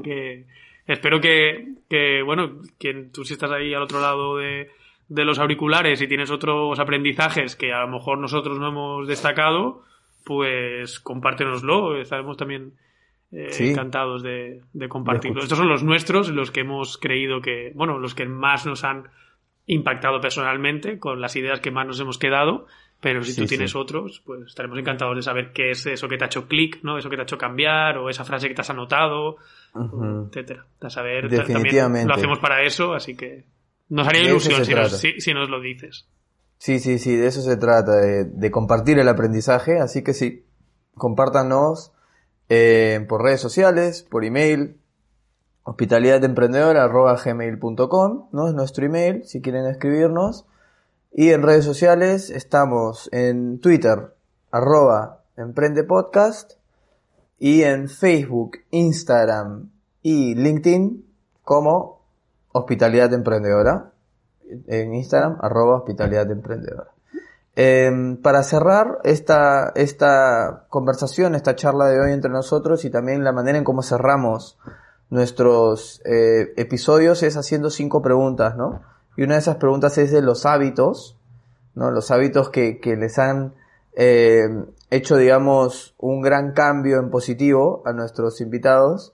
S1: Que espero que, que, bueno, que tú si estás ahí al otro lado de, de los auriculares y tienes otros aprendizajes que a lo mejor nosotros no hemos destacado, pues compártenoslo. Estaremos también eh,
S2: Sí.
S1: encantados de, de compartirlo. Estos son los nuestros, los que hemos creído que, bueno, los que más nos han impactado personalmente, con las ideas que más nos hemos quedado. Pero si
S2: Sí,
S1: tú
S2: sí.
S1: tienes otros, pues estaremos encantados de saber qué es eso que te ha hecho clic, ¿no? Eso que te ha hecho cambiar, o esa frase que te has anotado,
S2: Ujú.
S1: etcétera. A saber, ta- también lo hacemos para eso, así que nos haría
S2: De
S1: ilusión
S2: se
S1: si nos,
S2: trata.
S1: si, si nos lo dices.
S2: Sí, sí, sí, de eso se trata, de, compartir el aprendizaje, así que sí, compártanos eh, por redes sociales, por email, hospitalidademprendedora.gmail.com, ¿no? Es nuestro email, si quieren escribirnos. Y en redes sociales estamos en Twitter, arroba emprendepodcast, y en Facebook, Instagram y LinkedIn como Hospitalidad Emprendedora. En Instagram, arroba Hospitalidad Emprendedora. Eh, para cerrar esta, esta conversación, esta charla de hoy entre nosotros y también la manera en cómo cerramos nuestros eh, episodios es haciendo cinco preguntas, ¿no? Y una de esas preguntas es de los hábitos, ¿no? Los hábitos que, que les han eh, hecho, digamos, un gran cambio en positivo a nuestros invitados.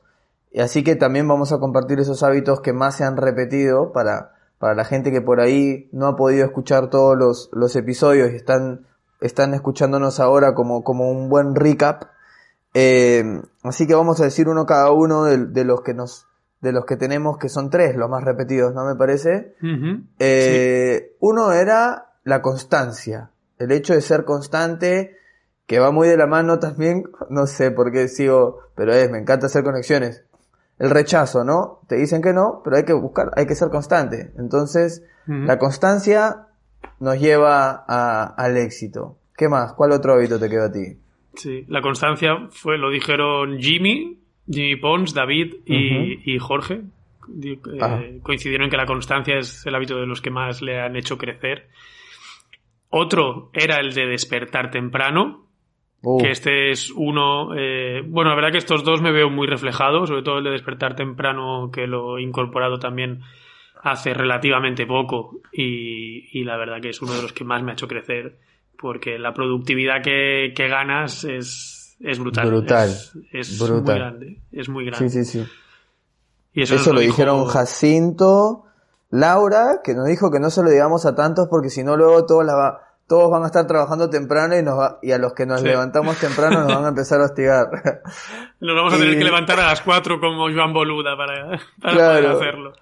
S2: Y así que también vamos a compartir esos hábitos que más se han repetido para, para la gente que por ahí no ha podido escuchar todos los, los episodios y están, están escuchándonos ahora como, como un buen recap. Eh, así que vamos a decir uno cada uno de, de, los que nos, de los que tenemos, que son tres, los más repetidos, ¿no me parece?
S1: Uh -huh.
S2: eh, sí. Uno era la constancia, el hecho de ser constante, que va muy de la mano también, no sé por qué sigo, pero es, me encanta hacer conexiones. El rechazo, ¿no? Te dicen que no, pero hay que buscar, hay que ser constante. Entonces, uh -huh. la constancia nos lleva a, al éxito. ¿Qué más? ¿Cuál otro hábito te queda a ti?
S1: Sí, la constancia fue, lo dijeron Jimmy, Jimmy Pons, David y, uh -huh. y Jorge. Eh, coincidieron en que la constancia es el hábito de los que más le han hecho crecer. Otro era el de despertar temprano, uh. que este es uno... Eh, bueno, la verdad que estos dos me veo muy reflejados, sobre todo el de despertar temprano, que lo he incorporado también hace relativamente poco y, y la verdad que es uno de los que más me ha hecho crecer, porque la productividad que, que ganas es, es brutal.
S2: Brutal.
S1: Es, es
S2: brutal.
S1: muy grande. Es muy grande.
S2: Sí, sí, sí.
S1: Y eso,
S2: eso lo,
S1: lo
S2: dijo... dijeron Jacinto, Laura, que nos dijo que no se lo digamos a tantos porque si no luego todos, la va, todos van a estar trabajando temprano y, nos va, y a los que nos sí. levantamos temprano nos van a empezar a hostigar.
S1: Nos vamos a tener y... que levantar a las 4 como Joan Boluda para, para claro. poder hacerlo.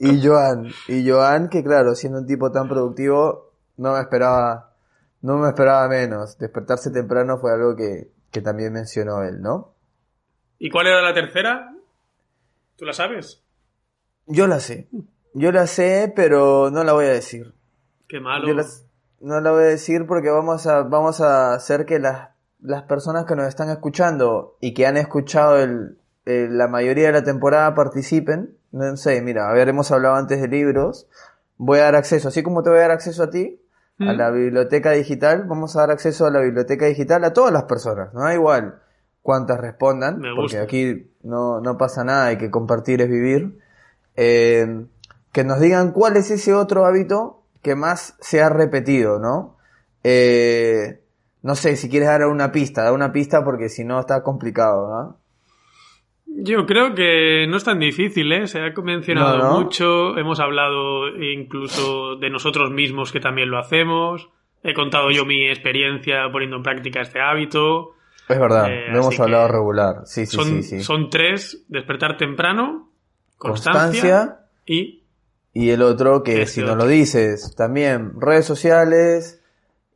S2: Y Joan, y Joan, que claro, siendo un tipo tan productivo, no me esperaba, no me esperaba menos. Despertarse temprano fue algo que, que también mencionó él, ¿no?
S1: ¿Y cuál era la tercera? ¿Tú la sabes?
S2: Yo la sé. Yo la sé, pero no la voy a decir.
S1: Qué malo.
S2: Yo la, no la voy a decir porque vamos a, vamos a hacer que las, las personas que nos están escuchando y que han escuchado el, el, la mayoría de la temporada participen. No sé, mira, habíamos hablado antes de libros. Voy a dar acceso, así como te voy a dar acceso a ti, ¿Mm? a la biblioteca digital, vamos a dar acceso a la biblioteca digital a todas las personas. No da igual cuántas respondan, porque aquí no, no pasa nada, hay que compartir es vivir. Eh, que nos digan cuál es ese otro hábito que más se ha repetido, ¿no? Eh, no sé, si quieres dar una pista, da una pista porque si no está complicado, ¿no?
S1: Yo creo que no es tan difícil, ¿eh? Se ha mencionado no, no. mucho, hemos hablado incluso de nosotros mismos que también lo hacemos, he contado yo mi experiencia poniendo en práctica este hábito.
S2: Es verdad, eh, lo hemos hablado regular, sí, sí,
S1: son,
S2: sí, sí.
S1: Son tres, despertar temprano, constancia, constancia y
S2: y el otro que si nos lo dices, también redes sociales,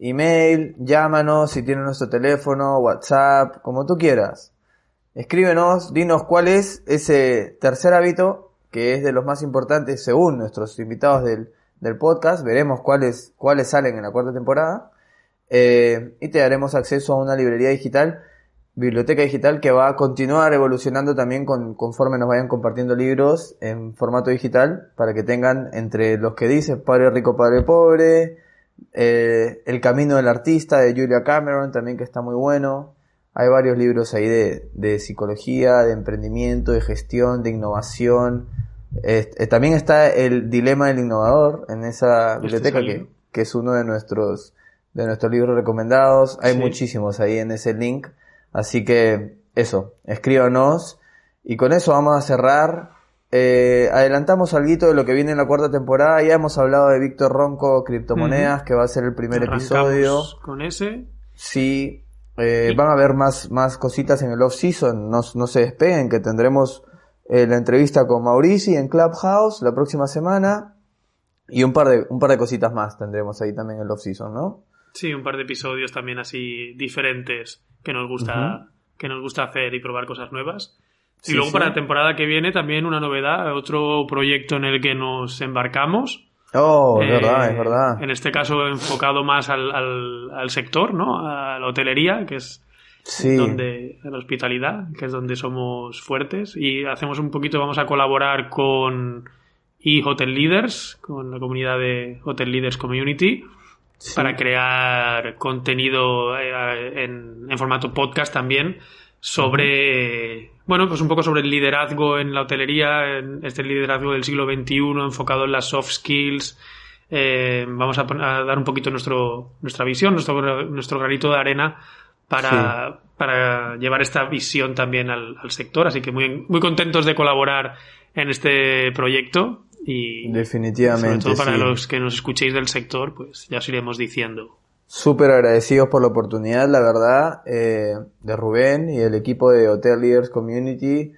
S2: email, llámanos si tienes nuestro teléfono, WhatsApp, como tú quieras. Escríbenos, dinos cuál es ese tercer hábito que es de los más importantes según nuestros invitados del, del podcast. Veremos cuáles, cuáles salen en la cuarta temporada. Eh, y te daremos acceso a una librería digital biblioteca digital que va a continuar evolucionando también con, conforme nos vayan compartiendo libros en formato digital para que tengan entre los que dice Padre Rico, Padre Pobre, eh, El Camino del Artista de Julia Cameron también que está muy bueno. Hay varios libros ahí de, de psicología, de emprendimiento, de gestión, de innovación. Eh, eh, también está el Dilema del Innovador en esa biblioteca que, que es uno de nuestros, de nuestros libros recomendados. Hay sí. muchísimos ahí en ese link. Así que eso, escríbanos. Y con eso vamos a cerrar. Eh, adelantamos algo de lo que viene en la cuarta temporada. Ya hemos hablado de Víctor Ronco, Criptomonedas, uh -huh. que va a ser el primer
S1: Arrancamos
S2: episodio.
S1: Con ese.
S2: Sí. Eh, van a haber más, más cositas en el off-season. No, no se despeguen, que tendremos eh, la entrevista con Maurici en Clubhouse la próxima semana. Y un par de, un par de cositas más tendremos ahí también en el off-season, ¿no?
S1: Sí, un par de episodios también así diferentes que nos gusta, uh -huh. que nos gusta hacer y probar cosas nuevas. Sí, y luego sí. para la temporada que viene también una novedad, otro proyecto en el que nos embarcamos.
S2: Oh, es eh, verdad, es verdad.
S1: En este caso enfocado más al, al, al, sector, ¿no? A la hotelería, que es
S2: sí.
S1: donde, a la hospitalidad, que es donde somos fuertes. Y hacemos un poquito, vamos a colaborar con eHotel Leaders, con la comunidad de Hotel Leaders Community sí. para crear contenido eh, en, en, formato podcast también sobre bueno, pues un poco sobre el liderazgo en la hotelería, en este liderazgo del siglo XXI enfocado en las soft skills. Eh, vamos a, dar un poquito nuestro, nuestra visión, nuestro, nuestro granito de arena para, para llevar esta visión también al, sector. Así que muy, muy contentos de colaborar en este proyecto y
S2: definitivamente
S1: sobre todo para los que nos escuchéis del sector, pues ya os iremos diciendo.
S2: Súper agradecidos por la oportunidad, la verdad, eh, de Rubén y el equipo de Hotel Leaders Community,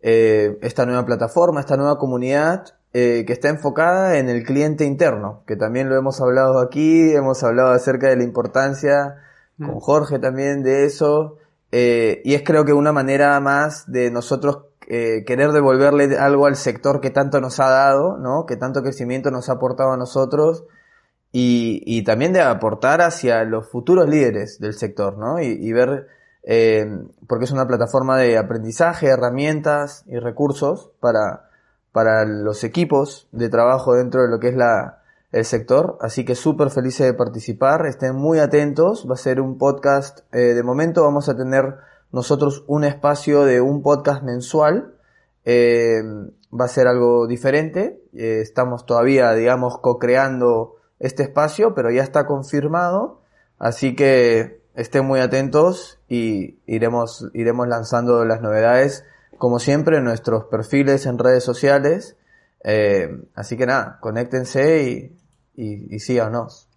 S2: eh, esta nueva plataforma, esta nueva comunidad eh, que está enfocada en el cliente interno, que también lo hemos hablado aquí, hemos hablado acerca de la importancia con mm. Jorge también de eso, y es creo que una manera más de nosotros querer devolverle algo al sector que tanto nos ha dado, ¿no? Que tanto crecimiento nos ha aportado a nosotros y, y, también de aportar hacia los futuros líderes del sector, ¿no? Y, ver, eh, porque es una plataforma de aprendizaje, herramientas y recursos para, para los equipos de trabajo dentro de lo que es la, el sector. Así que súper felices de participar, estén muy atentos, va a ser un podcast, eh, de momento vamos a tener nosotros un espacio de un podcast mensual, eh, va a ser algo diferente, eh, estamos todavía, digamos, co-creando este espacio, pero ya está confirmado, así que estén muy atentos y iremos, iremos lanzando las novedades, como siempre, en nuestros perfiles en redes sociales. Eh, así que nada, conéctense y, y, y síganos.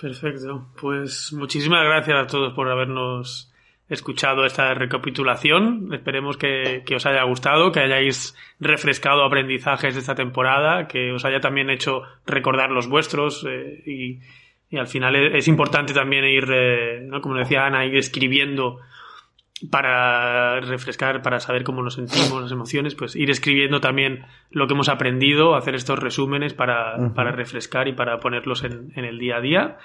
S1: Perfecto. Pues muchísimas gracias a todos por habernos escuchado esta recapitulación. Esperemos que, que, os haya gustado, que hayáis refrescado aprendizajes de esta temporada, que os haya también hecho recordar los vuestros eh, y, y, al final es, importante también ir, eh, ¿no? como decía Ana, ir escribiendo para refrescar, para saber cómo nos sentimos, las emociones, pues ir escribiendo también lo que hemos aprendido, hacer estos resúmenes para, para refrescar y para ponerlos en, en el día a día.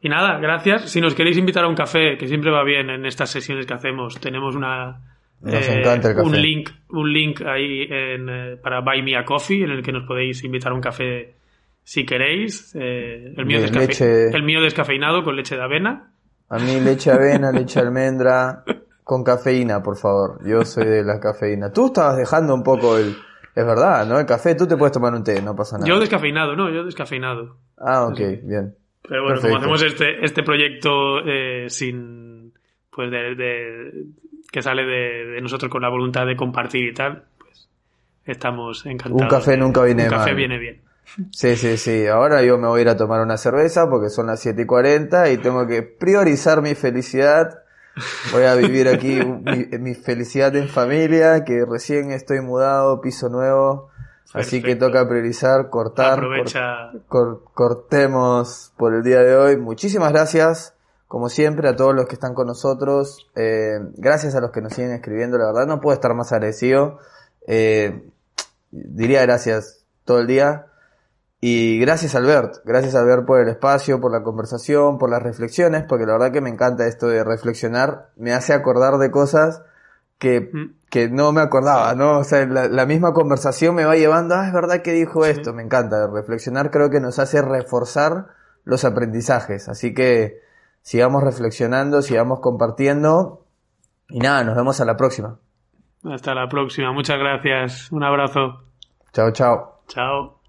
S1: Y nada, gracias. Si nos queréis invitar a un café, que siempre va bien en estas sesiones que hacemos, tenemos una
S2: eh,
S1: un link, un link ahí en, eh, para Buy Me a Coffee, en el que nos podéis invitar a un café si queréis. Eh, el, mío el mío descafeinado con leche de avena.
S2: A mí leche de avena, leche de almendra, con cafeína, por favor. Yo soy de la cafeína. Tú estabas dejando un poco el... Es verdad, ¿no? El café, tú te puedes tomar un té, no pasa nada.
S1: Yo descafeinado, no, yo descafeinado.
S2: Ah, ok, bien.
S1: Pero bueno, como hacemos este, este proyecto eh, sin. Pues de, que sale de, nosotros con la voluntad de compartir y tal, pues estamos encantados.
S2: Un café nunca viene
S1: mal.
S2: Un
S1: café viene bien.
S2: Sí, sí, sí. Ahora yo me voy a ir a tomar una cerveza porque son las 7 y 40 y tengo que priorizar mi felicidad. Voy a vivir aquí mi, mi, felicidad en familia, que recién estoy mudado, piso nuevo. Así que toca priorizar, cortar.
S1: Aprovecha.
S2: cortemos por el día de hoy. Muchísimas gracias, como siempre, a todos los que están con nosotros. Eh, gracias a los que nos siguen escribiendo. La verdad, no puedo estar más agradecido. Eh, diría gracias todo el día. Y gracias Albert, gracias Albert por el espacio, por la conversación, por las reflexiones, porque la verdad que me encanta esto de reflexionar, me hace acordar de cosas que, mm. Que no me acordaba, ¿no? O sea, la, misma conversación me va llevando, ah, es verdad que dijo esto, me encanta. Reflexionar creo que nos hace reforzar los aprendizajes. Así que sigamos reflexionando, sigamos compartiendo. Y nada, nos vemos a la próxima.
S1: Hasta la próxima, muchas gracias. Un abrazo.
S2: Chao, chao.
S1: Chao.